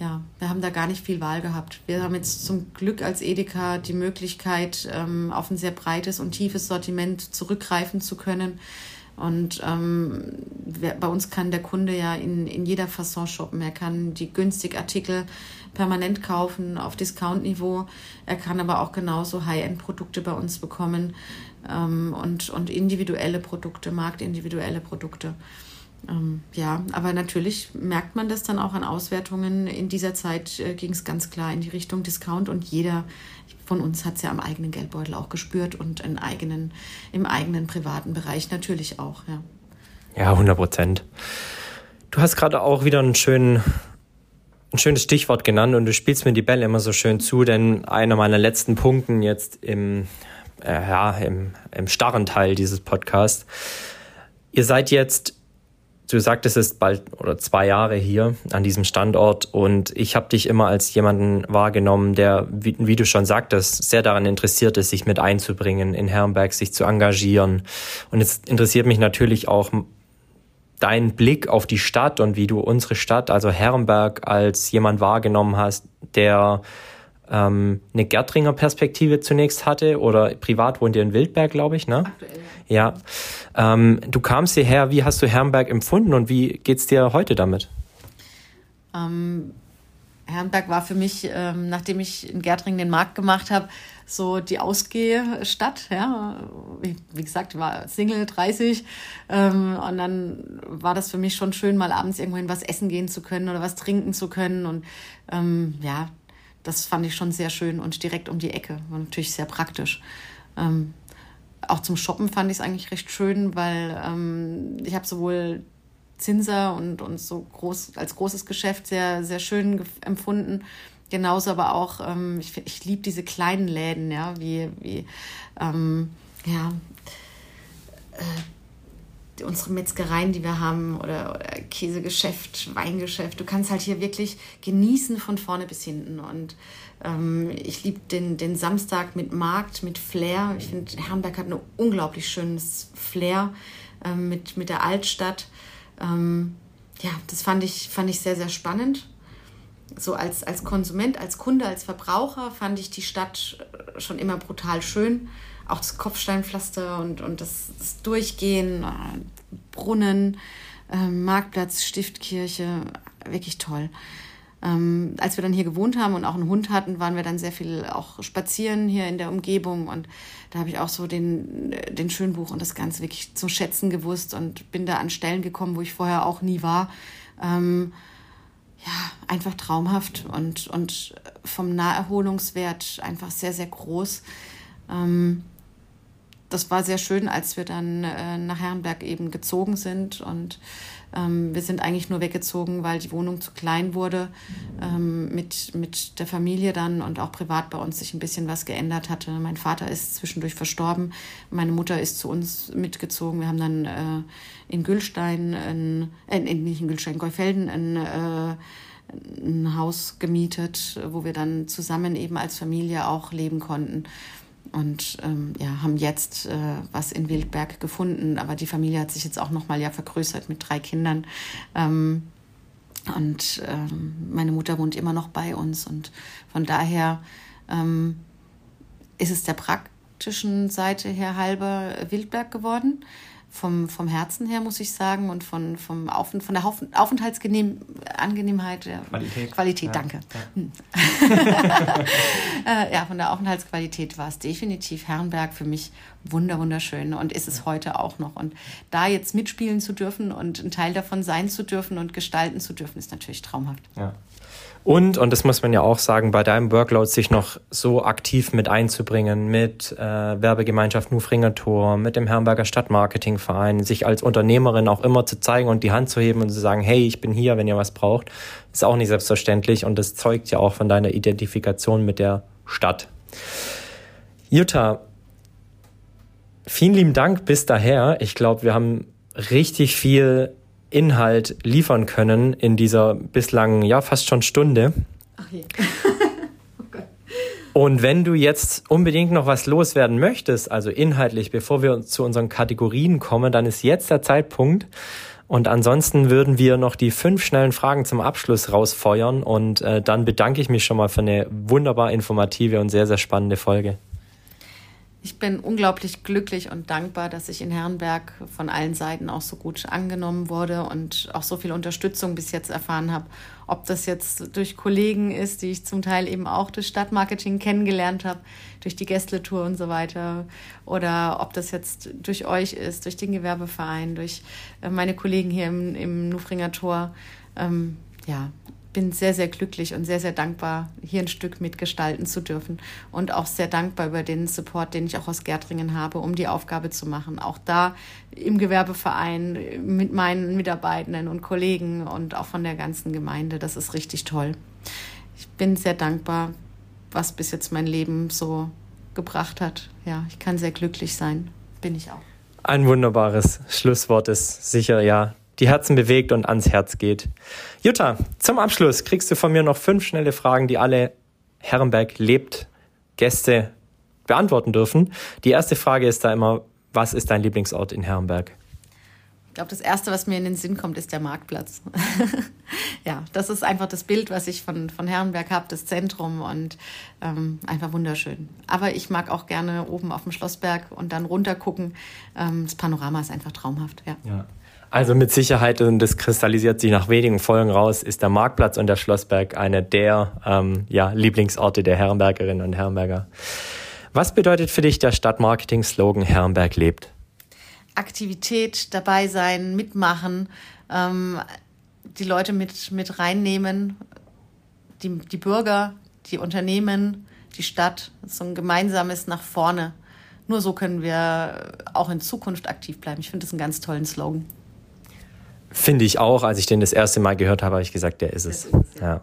Ja, wir haben da gar nicht viel Wahl gehabt. Wir haben jetzt zum Glück als Edeka die Möglichkeit, ähm, auf ein sehr breites und tiefes Sortiment zurückgreifen zu können. Und ähm, bei uns kann der Kunde ja in, in jeder Fasson shoppen. Er kann die günstig Artikel permanent kaufen auf Discount-Niveau. Er kann aber auch genauso High-End-Produkte bei uns bekommen ähm, und, und individuelle Produkte, marktindividuelle Produkte. Ähm, ja, aber natürlich merkt man das dann auch an Auswertungen. In dieser Zeit äh, ging es ganz klar in die Richtung Discount und jeder von uns hat es ja am eigenen Geldbeutel auch gespürt und in eigenen, im eigenen privaten Bereich natürlich auch, ja. Ja, 100 Prozent. Du hast gerade auch wieder einen schönen, ein schönes Stichwort genannt und du spielst mir die Bälle immer so schön zu, denn einer meiner letzten Punkten jetzt im, äh, ja, im, im starren Teil dieses Podcasts. Ihr seid jetzt du sagtest, es ist bald oder zwei Jahre hier an diesem Standort und ich habe dich immer als jemanden wahrgenommen, der, wie, wie, du schon sagtest, sehr daran interessiert ist, sich mit einzubringen in Herrenberg, sich zu engagieren. Und es interessiert mich natürlich auch dein Blick auf die Stadt und wie du unsere Stadt, also Herrenberg, als jemand wahrgenommen hast, der ähm, eine Gärtringer Perspektive zunächst hatte oder privat wohnt ihr in Wildberg, glaube ich, ne? Aktuell. Ja. Ähm, du kamst hierher, wie hast du Herrenberg empfunden und wie geht's dir heute damit? Ähm, Herrenberg war für mich, ähm, nachdem ich in Gärtring den Markt gemacht habe, so die Ausgehstadt. Ja. Wie, gesagt, ich war Single, 30. Ähm, und dann war das für mich schon schön, mal abends irgendwohin was essen gehen zu können oder was trinken zu können. Und ähm, ja, das fand ich schon sehr schön und direkt um die Ecke. War natürlich sehr praktisch. Ähm, auch zum Shoppen fand ich es eigentlich recht schön, weil ähm, ich habe sowohl Zinser und, und so groß als großes Geschäft sehr, sehr schön empfunden. Genauso aber auch, ähm, ich, ich liebe diese kleinen Läden, ja, wie, wie ähm, ja, äh, unsere Metzgereien, die wir haben, oder, oder Käsegeschäft, Weingeschäft. Du kannst halt hier wirklich genießen von vorne bis hinten. Und ähm, ich liebe den, den Samstag mit Markt, mit Flair. Ich finde, Herrenberg hat ein unglaublich schönes Flair ähm, mit, mit der Altstadt. Ähm, ja, das fand ich, fand ich sehr, sehr spannend. So als, als Konsument, als Kunde, als Verbraucher fand ich die Stadt schon immer brutal schön auch das Kopfsteinpflaster und, und das, das Durchgehen, äh, Brunnen, äh, Marktplatz, Stiftkirche, wirklich toll. Ähm, als wir dann hier gewohnt haben und auch einen Hund hatten, waren wir dann sehr viel auch spazieren hier in der Umgebung und da habe ich auch so den, den Schönbuch und das Ganze wirklich zu schätzen gewusst und bin da an Stellen gekommen, wo ich vorher auch nie war. Ähm, ja, einfach traumhaft und, und vom Naherholungswert einfach sehr, sehr groß. Ähm, das war sehr schön, als wir dann äh, nach Herrenberg eben gezogen sind. Und ähm, wir sind eigentlich nur weggezogen, weil die Wohnung zu klein wurde. Ähm, mit, mit der Familie dann und auch privat bei uns sich ein bisschen was geändert hatte. Mein Vater ist zwischendurch verstorben. Meine Mutter ist zu uns mitgezogen. Wir haben dann äh, in Gülstein, in, äh, nicht in Gülstein, Geufelden, ein, äh, ein Haus gemietet, wo wir dann zusammen eben als Familie auch leben konnten und ähm, ja, haben jetzt äh, was in Wildberg gefunden. Aber die Familie hat sich jetzt auch nochmal ja vergrößert mit drei Kindern. Ähm, und ähm, meine Mutter wohnt immer noch bei uns. Und von daher ähm, ist es der praktischen Seite her halber Wildberg geworden vom, vom Herzen her, muss ich sagen, und von, vom Auf, von der Aufenthaltsangenehmheit, Qualität, Qualität ja. danke. Ja. Hm. Äh, ja, von der Aufenthaltsqualität war es definitiv Herrenberg für mich wunder, wunderschön und ist es heute auch noch. Und da jetzt mitspielen zu dürfen und ein Teil davon sein zu dürfen und gestalten zu dürfen, ist natürlich traumhaft. Ja. Und, und das muss man ja auch sagen, bei deinem Workload sich noch so aktiv mit einzubringen, mit äh, Werbegemeinschaft Nufringer Tor, mit dem Herrenberger Stadtmarketingverein, sich als Unternehmerin auch immer zu zeigen und die Hand zu heben und zu sagen, hey, ich bin hier, wenn ihr was braucht, ist auch nicht selbstverständlich und das zeugt ja auch von deiner Identifikation mit der Stadt. Jutta, vielen lieben Dank bis daher. Ich glaube, wir haben richtig viel Inhalt liefern können in dieser bislang, ja, fast schon Stunde. Ach je. oh Und wenn du jetzt unbedingt noch was loswerden möchtest, also inhaltlich, bevor wir zu unseren Kategorien kommen, dann ist jetzt der Zeitpunkt. Und ansonsten würden wir noch die fünf schnellen Fragen zum Abschluss rausfeuern. Und äh, dann bedanke ich mich schon mal für eine wunderbar informative und sehr, sehr spannende Folge. Ich bin unglaublich glücklich und dankbar, dass ich in Herrenberg von allen Seiten auch so gut angenommen wurde und auch so viel Unterstützung bis jetzt erfahren habe. Ob das jetzt durch Kollegen ist, die ich zum Teil eben auch durch Stadtmarketing kennengelernt habe, durch die Gästle-Tour und so weiter, oder ob das jetzt durch euch ist, durch den Gewerbeverein, durch äh, meine Kollegen hier im, im Nufringer Tor. Ähm, ja, bin sehr, sehr glücklich und sehr, sehr dankbar, hier ein Stück mitgestalten zu dürfen. Und auch sehr dankbar über den Support, den ich auch aus Gärtringen habe, um die Aufgabe zu machen. Auch da im Gewerbeverein mit meinen Mitarbeitenden und Kollegen und auch von der ganzen Gemeinde. Das ist richtig toll. Ich bin sehr dankbar, was bis jetzt mein Leben so gebracht hat. Ja, ich kann sehr glücklich sein. Bin ich auch. Ein wunderbares Schlusswort ist sicher, ja, die Herzen bewegt und ans Herz geht. Jutta, zum Abschluss kriegst du von mir noch fünf schnelle Fragen, die alle Herrenberg lebt Gäste beantworten dürfen. Die erste Frage ist da immer, was ist dein Lieblingsort in Herrenberg? Ich glaube, das Erste, was mir in den Sinn kommt, ist der Marktplatz. ja, das ist einfach das Bild, was ich von, von Herrenberg habe, das Zentrum und ähm, einfach wunderschön. Aber ich mag auch gerne oben auf dem Schlossberg und dann runter gucken. Ähm, das Panorama ist einfach traumhaft. Ja. ja. Also mit Sicherheit, und das kristallisiert sich nach wenigen Folgen raus, ist der Marktplatz und der Schlossberg eine der ähm, ja, Lieblingsorte der Herrenbergerinnen und Herrenberger. Was bedeutet für dich der Stadtmarketing-Slogan Herrenberg lebt? Aktivität, dabei sein, mitmachen, ähm, die Leute mit, mit reinnehmen, die, die Bürger, die Unternehmen, die Stadt, so ein gemeinsames nach vorne. Nur so können wir auch in Zukunft aktiv bleiben. Ich finde das einen ganz tollen Slogan. Finde ich auch. Als ich den das erste Mal gehört habe, habe ich gesagt, der ist es. Ja.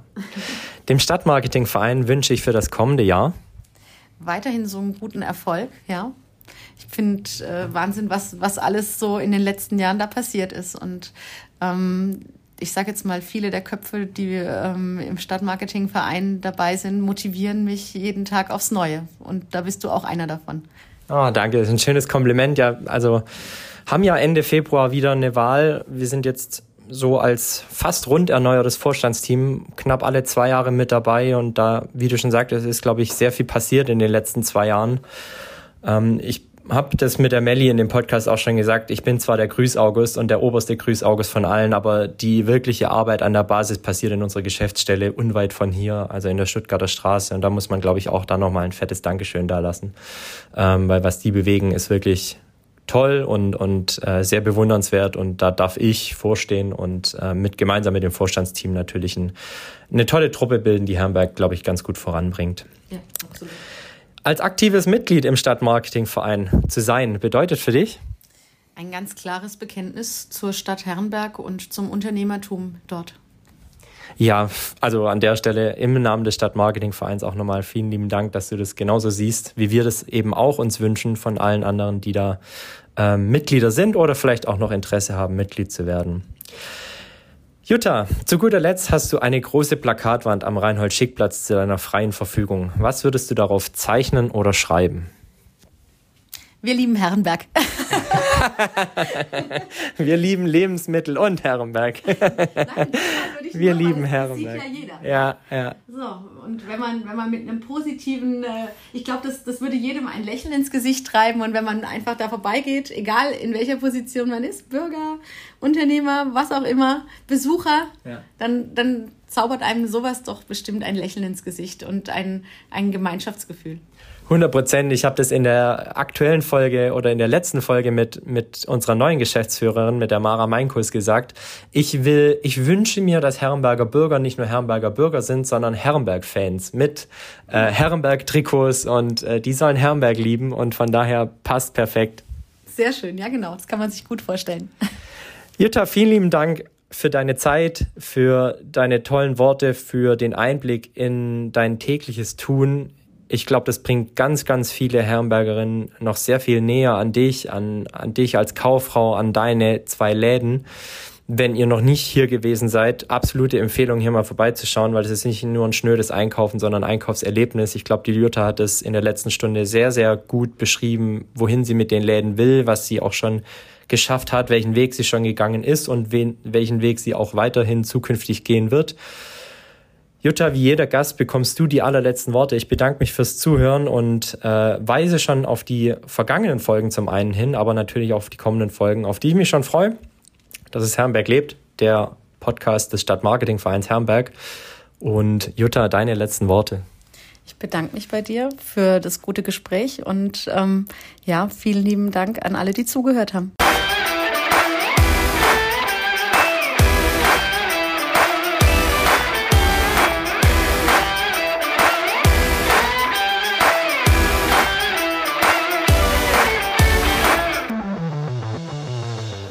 Dem Stadtmarketingverein wünsche ich für das kommende Jahr weiterhin so einen guten Erfolg, ja. Ich finde äh, Wahnsinn, was, was alles so in den letzten Jahren da passiert ist. Und ähm, ich sage jetzt mal, viele der Köpfe, die ähm, im Stadtmarketingverein dabei sind, motivieren mich jeden Tag aufs Neue. Und da bist du auch einer davon. Oh, danke, das ist ein schönes Kompliment. Ja, also haben ja Ende Februar wieder eine Wahl. Wir sind jetzt so als fast rund erneuertes Vorstandsteam knapp alle zwei Jahre mit dabei und da, wie du schon sagtest, ist, glaube ich, sehr viel passiert in den letzten zwei Jahren. Ähm, ich habe das mit der Melli in dem Podcast auch schon gesagt. Ich bin zwar der Grüß-August und der oberste Grüß-August von allen, aber die wirkliche Arbeit an der Basis passiert in unserer Geschäftsstelle unweit von hier, also in der Stuttgarter Straße. Und da muss man, glaube ich, auch da nochmal ein fettes Dankeschön da lassen. Ähm, weil was die bewegen, ist wirklich toll und, und äh, sehr bewundernswert und da darf ich vorstehen und äh, mit gemeinsam mit dem Vorstandsteam natürlich ein, eine tolle Truppe bilden, die Herrenberg, glaube ich, ganz gut voranbringt. Ja, absolut. Als aktives Mitglied im Stadtmarketingverein zu sein, bedeutet für dich? Ein ganz klares Bekenntnis zur Stadt Herrenberg und zum Unternehmertum dort. Ja, also an der Stelle im Namen des Stadtmarketingvereins auch nochmal vielen lieben Dank, dass du das genauso siehst, wie wir das eben auch uns wünschen von allen anderen, die da äh, Mitglieder sind oder vielleicht auch noch Interesse haben, Mitglied zu werden. Jutta, zu guter Letzt hast du eine große Plakatwand am Reinhold-Schick-Platz zu deiner freien Verfügung. Was würdest du darauf zeichnen oder schreiben? Wir lieben Herrenberg. Wir lieben Lebensmittel und Herrenberg. Nein, Wir nur, lieben Herrenberg. Sieht ja jeder. Ja, ja. So, und wenn man, wenn man mit einem positiven, äh, ich glaube, das, das würde jedem ein Lächeln ins Gesicht treiben und wenn man einfach da vorbeigeht, egal in welcher Position man ist, Bürger, Unternehmer, was auch immer, Besucher, ja. dann, dann zaubert einem sowas doch bestimmt ein Lächeln ins Gesicht und ein, ein Gemeinschaftsgefühl. 100 Prozent. Ich habe das in der aktuellen Folge oder in der letzten Folge mit, mit unserer neuen Geschäftsführerin, mit der Mara Meinkus gesagt. Ich will, ich wünsche mir, dass Herrenberger Bürger nicht nur Herrenberger Bürger sind, sondern Herrenberg-Fans mit äh, Herrenberg-Trikots und äh, die sollen Herrenberg lieben und von daher passt perfekt. Sehr schön, ja genau, das kann man sich gut vorstellen. Jutta, vielen lieben Dank für deine Zeit, für deine tollen Worte, für den Einblick in dein tägliches Tun ich glaube, das bringt ganz, ganz viele Herrenbergerinnen noch sehr viel näher an dich, an, an dich als Kauffrau, an deine zwei Läden. Wenn ihr noch nicht hier gewesen seid, absolute Empfehlung, hier mal vorbeizuschauen, weil es ist nicht nur ein schnödes Einkaufen, sondern ein Einkaufserlebnis. Ich glaube, die Jutta hat es in der letzten Stunde sehr, sehr gut beschrieben, wohin sie mit den Läden will, was sie auch schon geschafft hat, welchen Weg sie schon gegangen ist und wen, welchen Weg sie auch weiterhin zukünftig gehen wird. Jutta, wie jeder Gast bekommst du die allerletzten Worte. Ich bedanke mich fürs Zuhören und äh, weise schon auf die vergangenen Folgen zum einen hin, aber natürlich auch auf die kommenden Folgen, auf die ich mich schon freue. Das ist Herrenberg lebt, der Podcast des Stadtmarketingvereins Herrenberg. Und Jutta, deine letzten Worte. Ich bedanke mich bei dir für das gute Gespräch und ähm, ja, vielen lieben Dank an alle, die zugehört haben.